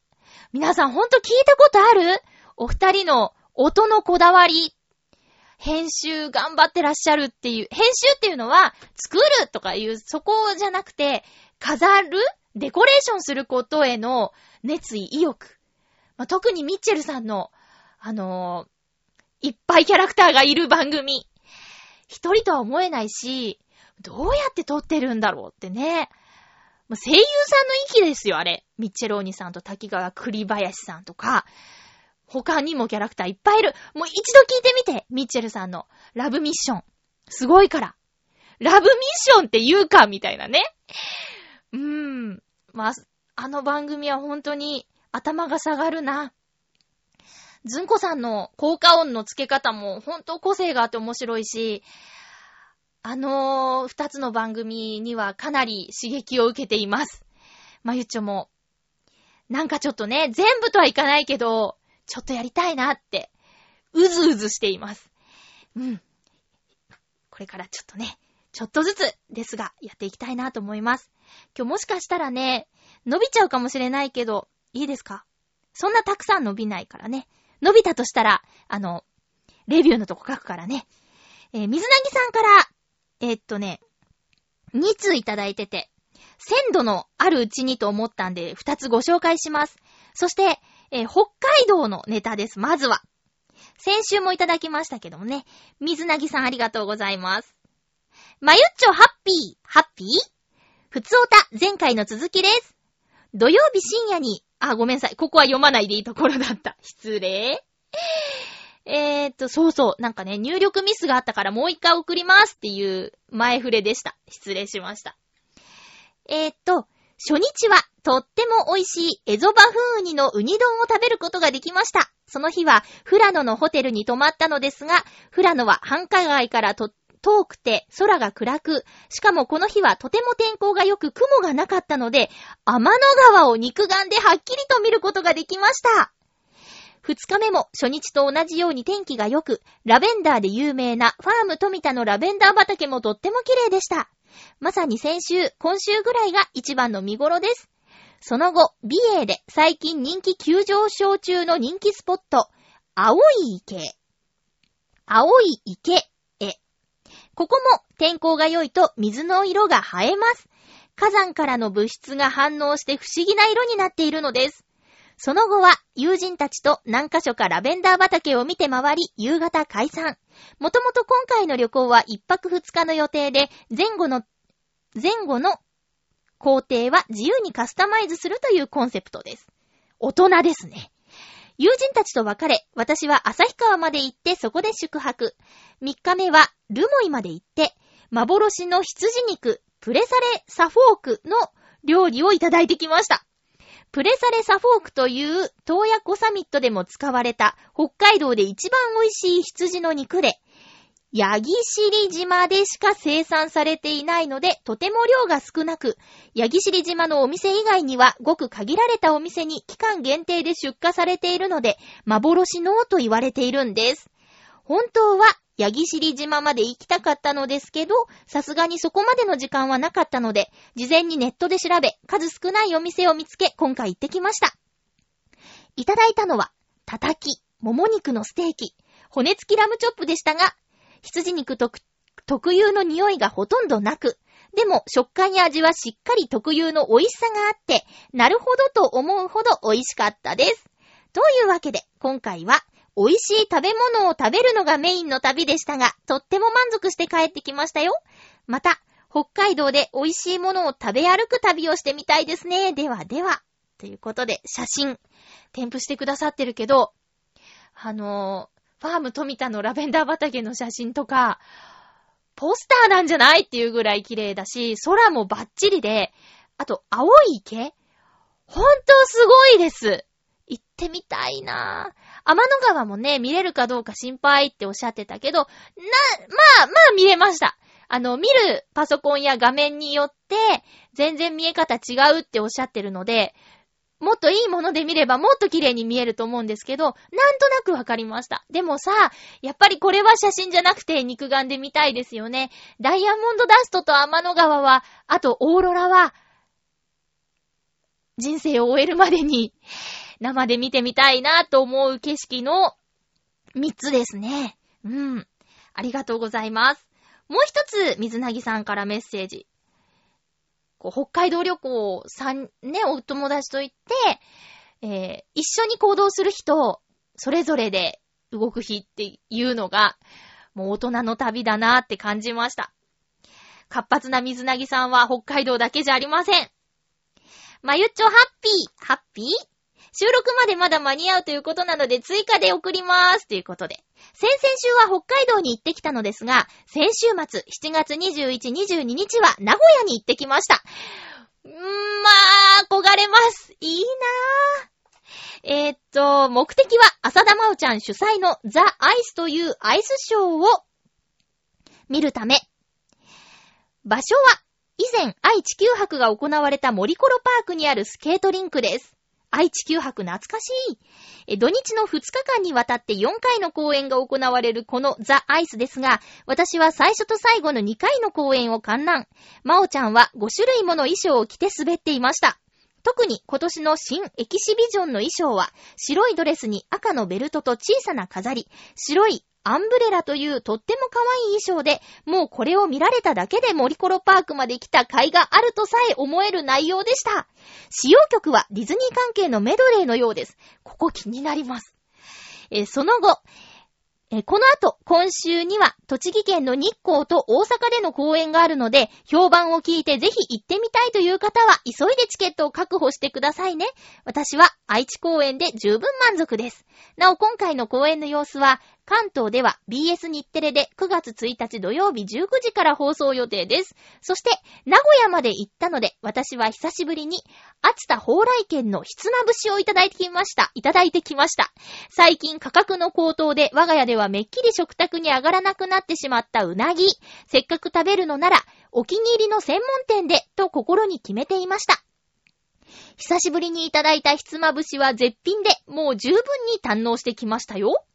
S1: 皆さんほんと聞いたことある？お二人の音のこだわり、編集頑張ってらっしゃるっていう、編集っていうのは、作るとかいう、そこじゃなくて、飾るデコレーションすることへの熱意、意欲。まあ、特にミッチェルさんの、あのーいっぱいキャラクターがいる番組。一人とは思えないし、どうやって撮ってるんだろうってね。もう声優さんの息ですよ、あれ。ミッチェローニさんと滝川栗林さんとか、他にもキャラクターいっぱいいる。もう一度聞いてみて、ミッチェルさんのラブミッション。すごいから。ラブミッションって言うか、みたいなね。うーん。まあ、あの番組は本当に頭が下がるな。ずんこさんの効果音の付け方も本当個性があって面白いし、あのー、二つの番組にはかなり刺激を受けています。まゆっちょも、なんかちょっとね、全部とはいかないけど、ちょっとやりたいなって、うずうずしています。うん。これからちょっとね、ちょっとずつですが、やっていきたいなと思います。今日もしかしたらね、伸びちゃうかもしれないけど、いいですか？そんなたくさん伸びないからね。伸びたとしたら、あの、レビューのとこ書くからね。えー水なぎさんから、えーっとね、2通いただいてて、鮮度のあるうちにと思ったんで、2つご紹介します。そして、えー北海道のネタです。まずは。先週もいただきましたけどもね。水なぎさんありがとうございます。まゆっちょハッピー、ハッピー？ふつおた、前回の続きです。土曜日深夜に、あ、ごめんなさい。ここは読まないでいいところだった。失礼。えーっと、そうそう。なんかね、入力ミスがあったからもう一回送りますっていう前触れでした。失礼しました。えーっと、初日はとっても美味しいエゾバフウニのウニ丼を食べることができました。その日は富良野のホテルに泊まったのですが、富良野は繁華街からとっ遠くて空が暗く、しかもこの日はとても天候が良く雲がなかったので、天の川を肉眼ではっきりと見ることができました。二日目も初日と同じように天気が良く、ラベンダーで有名なファーム富田のラベンダー畑もとっても綺麗でした。まさに先週、今週ぐらいが一番の見頃です。その後、美瑛で最近人気急上昇中の人気スポット、青い池。青い池。ここも天候が良いと水の色が映えます。火山からの物質が反応して不思議な色になっているのです。その後は友人たちと何箇所かラベンダー畑を見て回り、夕方解散。もともと今回の旅行は一泊二日の予定で、前後の、前後の工程は自由にカスタマイズするというコンセプトです。大人ですね。友人たちと別れ、私は旭川まで行ってそこで宿泊。3日目はルモイまで行って、幻の羊肉、プレサレサフォークの料理をいただいてきました。プレサレサフォークという東野湖サミットでも使われた北海道で一番美味しい羊の肉で、ヤギシリ島でしか生産されていないので、とても量が少なく、ヤギシリ島のお店以外には、ごく限られたお店に期間限定で出荷されているので、幻のと言われているんです。本当は、ヤギシリ島まで行きたかったのですけど、さすがにそこまでの時間はなかったので、事前にネットで調べ、数少ないお店を見つけ、今回行ってきました。いただいたのは、たたき、もも肉のステーキ、骨付きラムチョップでしたが、羊肉特特有の匂いがほとんどなく、でも食感や味はしっかり特有の美味しさがあって、なるほどと思うほど美味しかったです。というわけで、今回は美味しい食べ物を食べるのがメインの旅でしたが、とっても満足して帰ってきましたよ。また、北海道で美味しいものを食べ歩く旅をしてみたいですね。ではでは。ということで、写真、添付してくださってるけど、あのーファーム富田のラベンダー畑の写真とか、ポスターなんじゃないっていうぐらい綺麗だし、空もバッチリで、あと、青い池？ほんとすごいです。行ってみたいなぁ。天の川もね、見れるかどうか心配っておっしゃってたけど、な、まあ、まあ見れました。あの、見るパソコンや画面によって、全然見え方違うっておっしゃってるので、もっといいもので見ればもっと綺麗に見えると思うんですけど、なんとなくわかりました。でもさ、やっぱりこれは写真じゃなくて肉眼で見たいですよね。ダイヤモンドダストと天の川は、あとオーロラは、人生を終えるまでに生で見てみたいなと思う景色の3つですね。うん。ありがとうございます。もう一つ、水なぎさんからメッセージ。こう北海道旅行さん、ね、お友達と行って、えー一緒に行動する日と、それぞれで動く日っていうのが、もう大人の旅だなって感じました。活発な水なぎさんは北海道だけじゃありません。まゆっちょハッピー、ハッピー？収録までまだ間に合うということなので追加で送ります。ということで。先々週は北海道に行ってきたのですが、先週末7月21、22日は名古屋に行ってきました。うー、まあ、憧れます。いいなぁ。えーっと、目的は浅田真央ちゃん主催のザ・アイスというアイスショーを見るため、場所は以前愛地球博が行われた森コロパークにあるスケートリンクです。愛地球博懐かしい。土日の2日間にわたって4回の公演が行われるこのザ・アイスですが、私は最初と最後の2回の公演を観覧。まおちゃんは5種類もの衣装を着て滑っていました。特に今年の新エキシビジョンの衣装は、白いドレスに赤のベルトと小さな飾り、白いアンブレラというとっても可愛い衣装で、もうこれを見られただけで森コロパークまで来た甲斐があるとさえ思える内容でした。使用曲はディズニー関係のメドレーのようです。ここ気になります。えその後、えこの後、今週には、栃木県の日光と大阪での公演があるので、評判を聞いてぜひ行ってみたいという方は、急いでチケットを確保してくださいね。私は愛知公演で十分満足です。なお、今回の公演の様子は、関東では BS 日テレで9月1日土曜日19時から放送予定です。そして、名古屋まで行ったので、私は久しぶりに、秋田蓬莱県のひつまぶしをいただいてきました。いただいてきました。最近価格の高騰で我が家ではめっきり食卓に上がらなくなってしまったうなぎ。せっかく食べるのなら、お気に入りの専門店で、と心に決めていました。久しぶりにいただいたひつまぶしは絶品で、もう十分に堪能してきましたよ。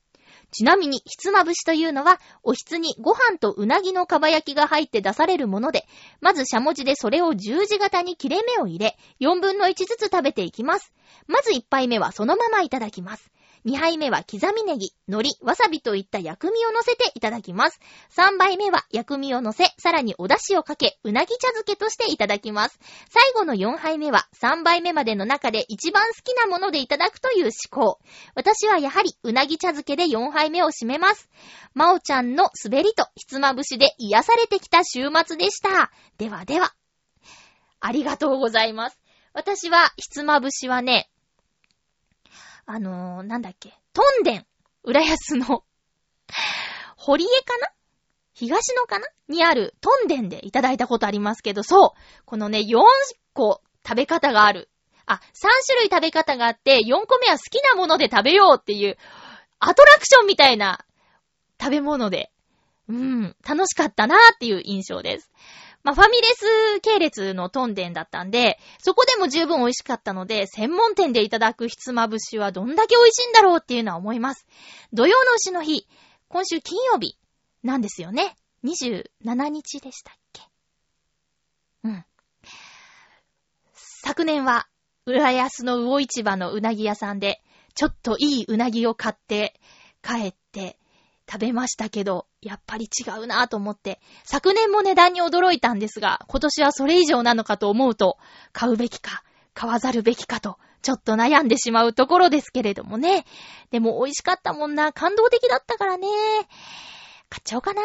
S1: ちなみに、ひつまぶしというのは、おひつにご飯とうなぎのかば焼きが入って出されるもので、まずしゃもじでそれを十字型に切れ目を入れ、4分の1ずつ食べていきます。まず1杯目はそのままいただきます。2杯目は刻みネギ、海苔、わさびといった薬味を乗せていただきます。3杯目は薬味を乗せ、さらにお出汁をかけ、うなぎ茶漬けとしていただきます。最後の4杯目は3杯目までの中で一番好きなものでいただくという思考。私はやはりうなぎ茶漬けで4杯目を締めます。まおちゃんの滑りとひつまぶしで癒されてきた週末でした。ではでは。ありがとうございます。私はひつまぶしはね、あのー、なんだっけ、トンデン、浦安の、<laughs> 堀江かな？東野かな？にあるトンデンでいただいたことありますけど、そう。このね、4個食べ方がある。あ、3種類食べ方があって、4個目は好きなもので食べようっていう、アトラクションみたいな食べ物で、うん、楽しかったなーっていう印象です。まあ、ファミレス系列のトンデンだったんで、そこでも十分美味しかったので、専門店でいただくひつまぶしはどんだけ美味しいんだろうっていうのは思います。土曜の牛の日、今週金曜日なんですよね。27日でしたっけうん。昨年は、浦安の魚市場のうなぎ屋さんで、ちょっといいうなぎを買って、帰って、食べましたけど、やっぱり違うなぁと思って、昨年も値段に驚いたんですが、今年はそれ以上なのかと思うと、買うべきか、買わざるべきかと、ちょっと悩んでしまうところですけれどもね。でも美味しかったもんな、感動的だったからね。買っちゃおうかな。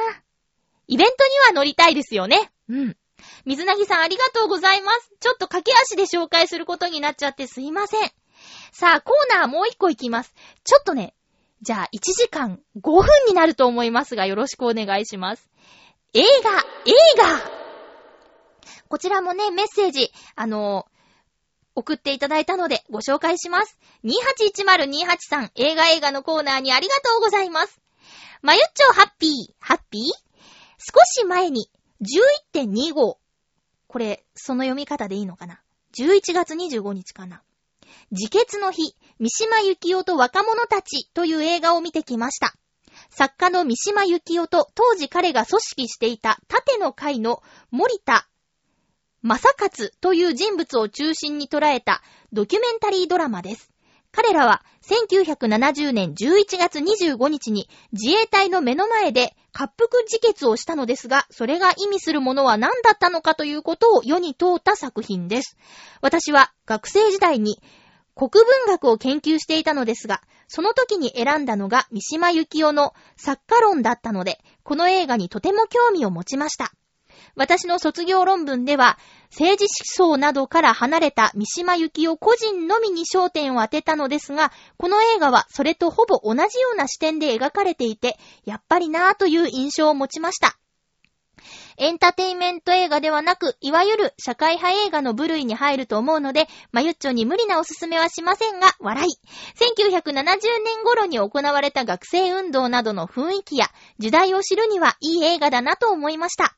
S1: イベントには乗りたいですよね。うん。水なぎさんありがとうございます。ちょっと駆け足で紹介することになっちゃってすいません。さあ、コーナーもう一個いきます。ちょっとね、じゃあ1時間5分になると思いますがよろしくお願いします。映画、映画こちらもね、メッセージ、あの送っていただいたのでご紹介します。281028さん、映画映画のコーナーにありがとうございます。まゆっちょハッピー、ハッピー？少し前に11.25。これ、その読み方でいいのかな ?11 月25日かな自決の日、三島由紀夫と若者たちという映画を見てきました。作家の三島由紀夫と当時彼が組織していた縦の会の森田正勝という人物を中心に捉えたドキュメンタリードラマです。彼らは1970年11月25日に自衛隊の目の前で滑腹自決をしたのですが、それが意味するものは何だったのかということを世に通った作品です。私は学生時代に国文学を研究していたのですが、その時に選んだのが三島由紀夫の作家論だったので、この映画にとても興味を持ちました。私の卒業論文では、政治思想などから離れた三島由紀夫個人のみに焦点を当てたのですが、この映画はそれとほぼ同じような視点で描かれていて、やっぱりなぁという印象を持ちました。エンターテインメント映画ではなく、いわゆる社会派映画の部類に入ると思うので、まゆっちょに無理なおすすめはしませんが、笑い。1970年頃に行われた学生運動などの雰囲気や時代を知るにはいい映画だなと思いました。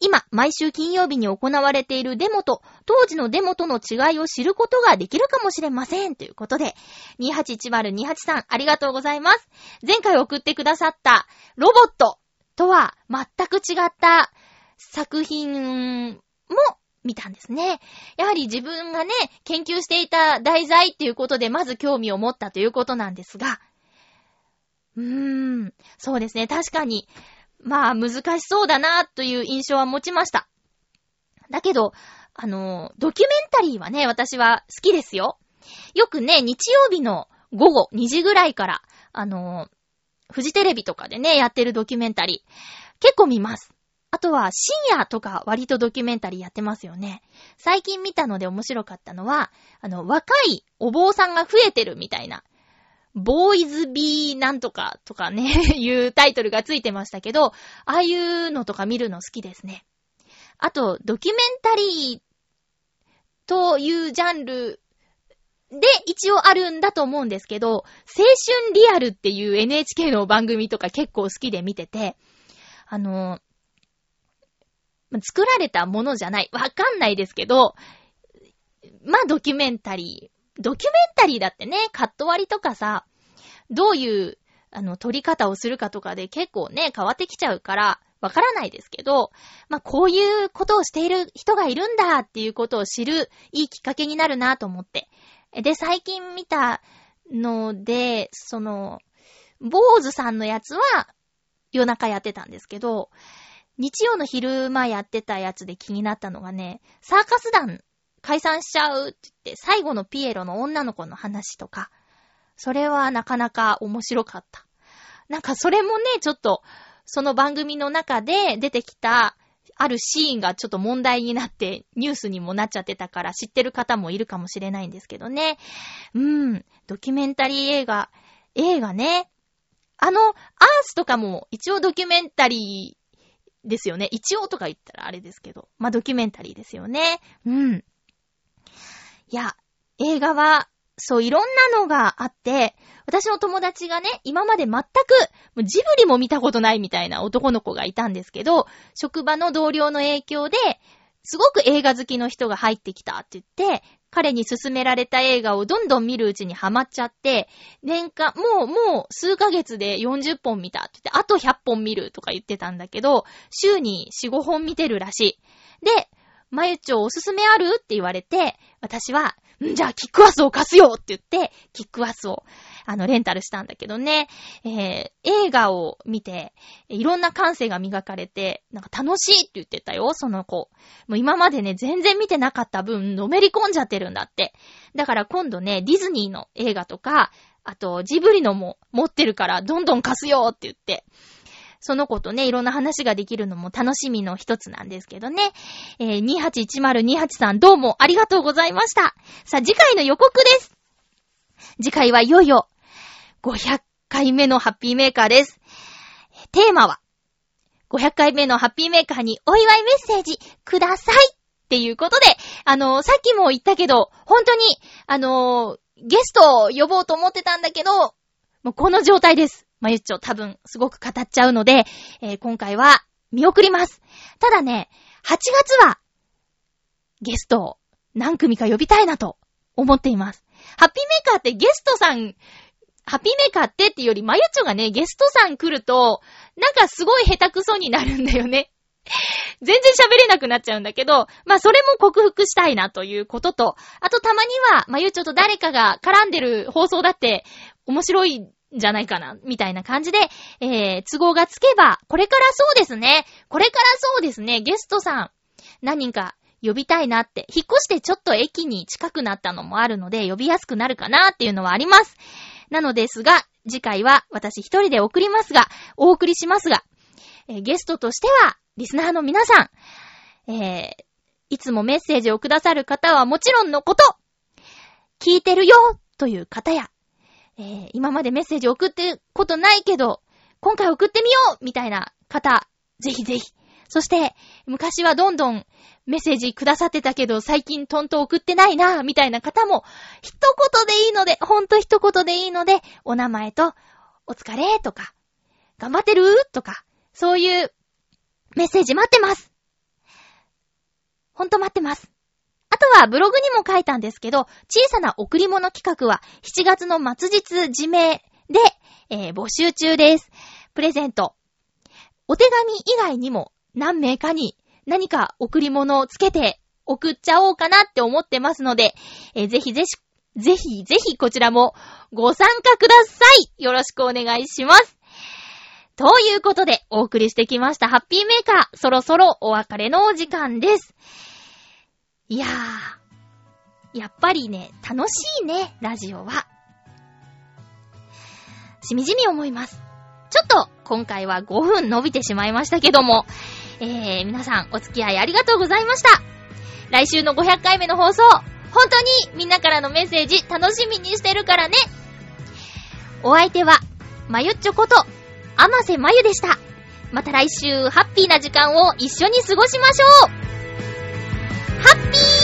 S1: 今、毎週金曜日に行われているデモと、当時のデモとの違いを知ることができるかもしれません。ということで、281028さん、ありがとうございます。前回送ってくださった、ロボットとは全く違った作品も見たんですね。やはり自分がね、研究していた題材っていうことでまず興味を持ったということなんですが、うーん、そうですね、確かに、まあ難しそうだなという印象は持ちました。だけど、あの、ドキュメンタリーはね、私は好きですよ。よくね、日曜日の午後2時ぐらいから、あの、フジテレビとかでね、やってるドキュメンタリー、結構見ます。あとは深夜とか割とドキュメンタリーやってますよね。最近見たので面白かったのは、あの、若いお坊さんが増えてるみたいな。ボーイズビーなんとかとかね、<laughs> いうタイトルがついてましたけど、ああいうのとか見るの好きですね。あと、ドキュメンタリーというジャンルで一応あるんだと思うんですけど、青春リアルっていう NHK の番組とか結構好きで見てて、あの、作られたものじゃない。わかんないですけど、まあドキュメンタリー。ドキュメンタリーだってね、カット割りとかさ、どういう、あの、撮り方をするかとかで結構ね、変わってきちゃうから、わからないですけど、まあ、こういうことをしている人がいるんだっていうことを知るいいきっかけになるなと思って。で、最近見たので、その、坊主さんのやつは夜中やってたんですけど、日曜の昼間やってたやつで気になったのがね、サーカス団解散しちゃうって言って、最後のピエロの女の子の話とか、それはなかなか面白かった。なんかそれもね、ちょっと、その番組の中で出てきた、あるシーンがちょっと問題になってニュースにもなっちゃってたから知ってる方もいるかもしれないんですけどね。うん。ドキュメンタリー映画、映画ね。あの、アースとかも一応ドキュメンタリーですよね。一応とか言ったらあれですけど。まあ、ドキュメンタリーですよね。うん。いや、映画は、そう、いろんなのがあって、私の友達がね、今まで全く、ジブリも見たことないみたいな男の子がいたんですけど、職場の同僚の影響で、すごく映画好きの人が入ってきたって言って、彼に勧められた映画をどんどん見るうちにハマっちゃって、年間、もう、もう数ヶ月で40本見たって言って、あと100本見るとか言ってたんだけど、週に4、5本見てるらしい。で、まゆちょおすすめある？って言われて、私は、じゃあキックアスを貸すよって言って、キックアスを、あの、レンタルしたんだけどね、えー、映画を見て、いろんな感性が磨かれて、なんか楽しいって言ってたよ、その子。もう今までね、全然見てなかった分、のめり込んじゃってるんだって。だから今度ね、ディズニーの映画とか、あと、ジブリのも持ってるから、どんどん貸すよって言って、その子とね、いろんな話ができるのも楽しみの一つなんですけどね。えー、281028さんどうもありがとうございました。さあ、次回の予告です。次回はいよいよ、500回目のハッピーメーカーです。テーマは、500回目のハッピーメーカーにお祝いメッセージくださいっていうことで、あの、さっきも言ったけど、本当に、あの、ゲストを呼ぼうと思ってたんだけど、もうこの状態です。まゆっちょ多分すごく語っちゃうので、えー、今回は見送ります。ただね、8月はゲストを何組か呼びたいなと思っています。ハッピーメーカーってゲストさん、ハッピーメーカーってっていうより、まゆちょがね、ゲストさん来ると、なんかすごい下手くそになるんだよね。全然喋れなくなっちゃうんだけど、まあそれも克服したいなということと、あとたまには、まゆちょと誰かが絡んでる放送だって面白いじゃないかな、みたいな感じで、えー、都合がつけば、これからそうですね。これからそうですね。ゲストさん、何人か呼びたいなって、引っ越してちょっと駅に近くなったのもあるので、呼びやすくなるかなっていうのはあります。なのですが、次回は私一人で送りますが、お送りしますが、えー、ゲストとしては、リスナーの皆さん、えー、いつもメッセージをくださる方はもちろんのこと、聞いてるよという方や、えー、今までメッセージ送ってことないけど、今回送ってみようみたいな方、ぜひぜひ。そして、昔はどんどんメッセージくださってたけど、最近トント送ってないな、みたいな方も、一言でいいので、ほんと一言でいいので、お名前と、お疲れとか、頑張ってるとか、そういうメッセージ待ってますほんと待ってます。あとはブログにも書いたんですけど、小さな贈り物企画は7月の末日自明で、えー、募集中です。プレゼント。お手紙以外にも何名かに何か贈り物をつけて送っちゃおうかなって思ってますので、えー、ぜひぜひ、ぜひぜひこちらもご参加ください。よろしくお願いします。ということで、お送りしてきましたハッピーメーカー、そろそろお別れのお時間です。いやー、やっぱりね、楽しいね、ラジオは。しみじみ思います。ちょっと、今回は5分伸びてしまいましたけども、えー、皆さんお付き合いありがとうございました。来週の500回目の放送、本当にみんなからのメッセージ楽しみにしてるからね。お相手は、まゆっちょこと、あませまゆでした。また来週、ハッピーな時間を一緒に過ごしましょうハッピー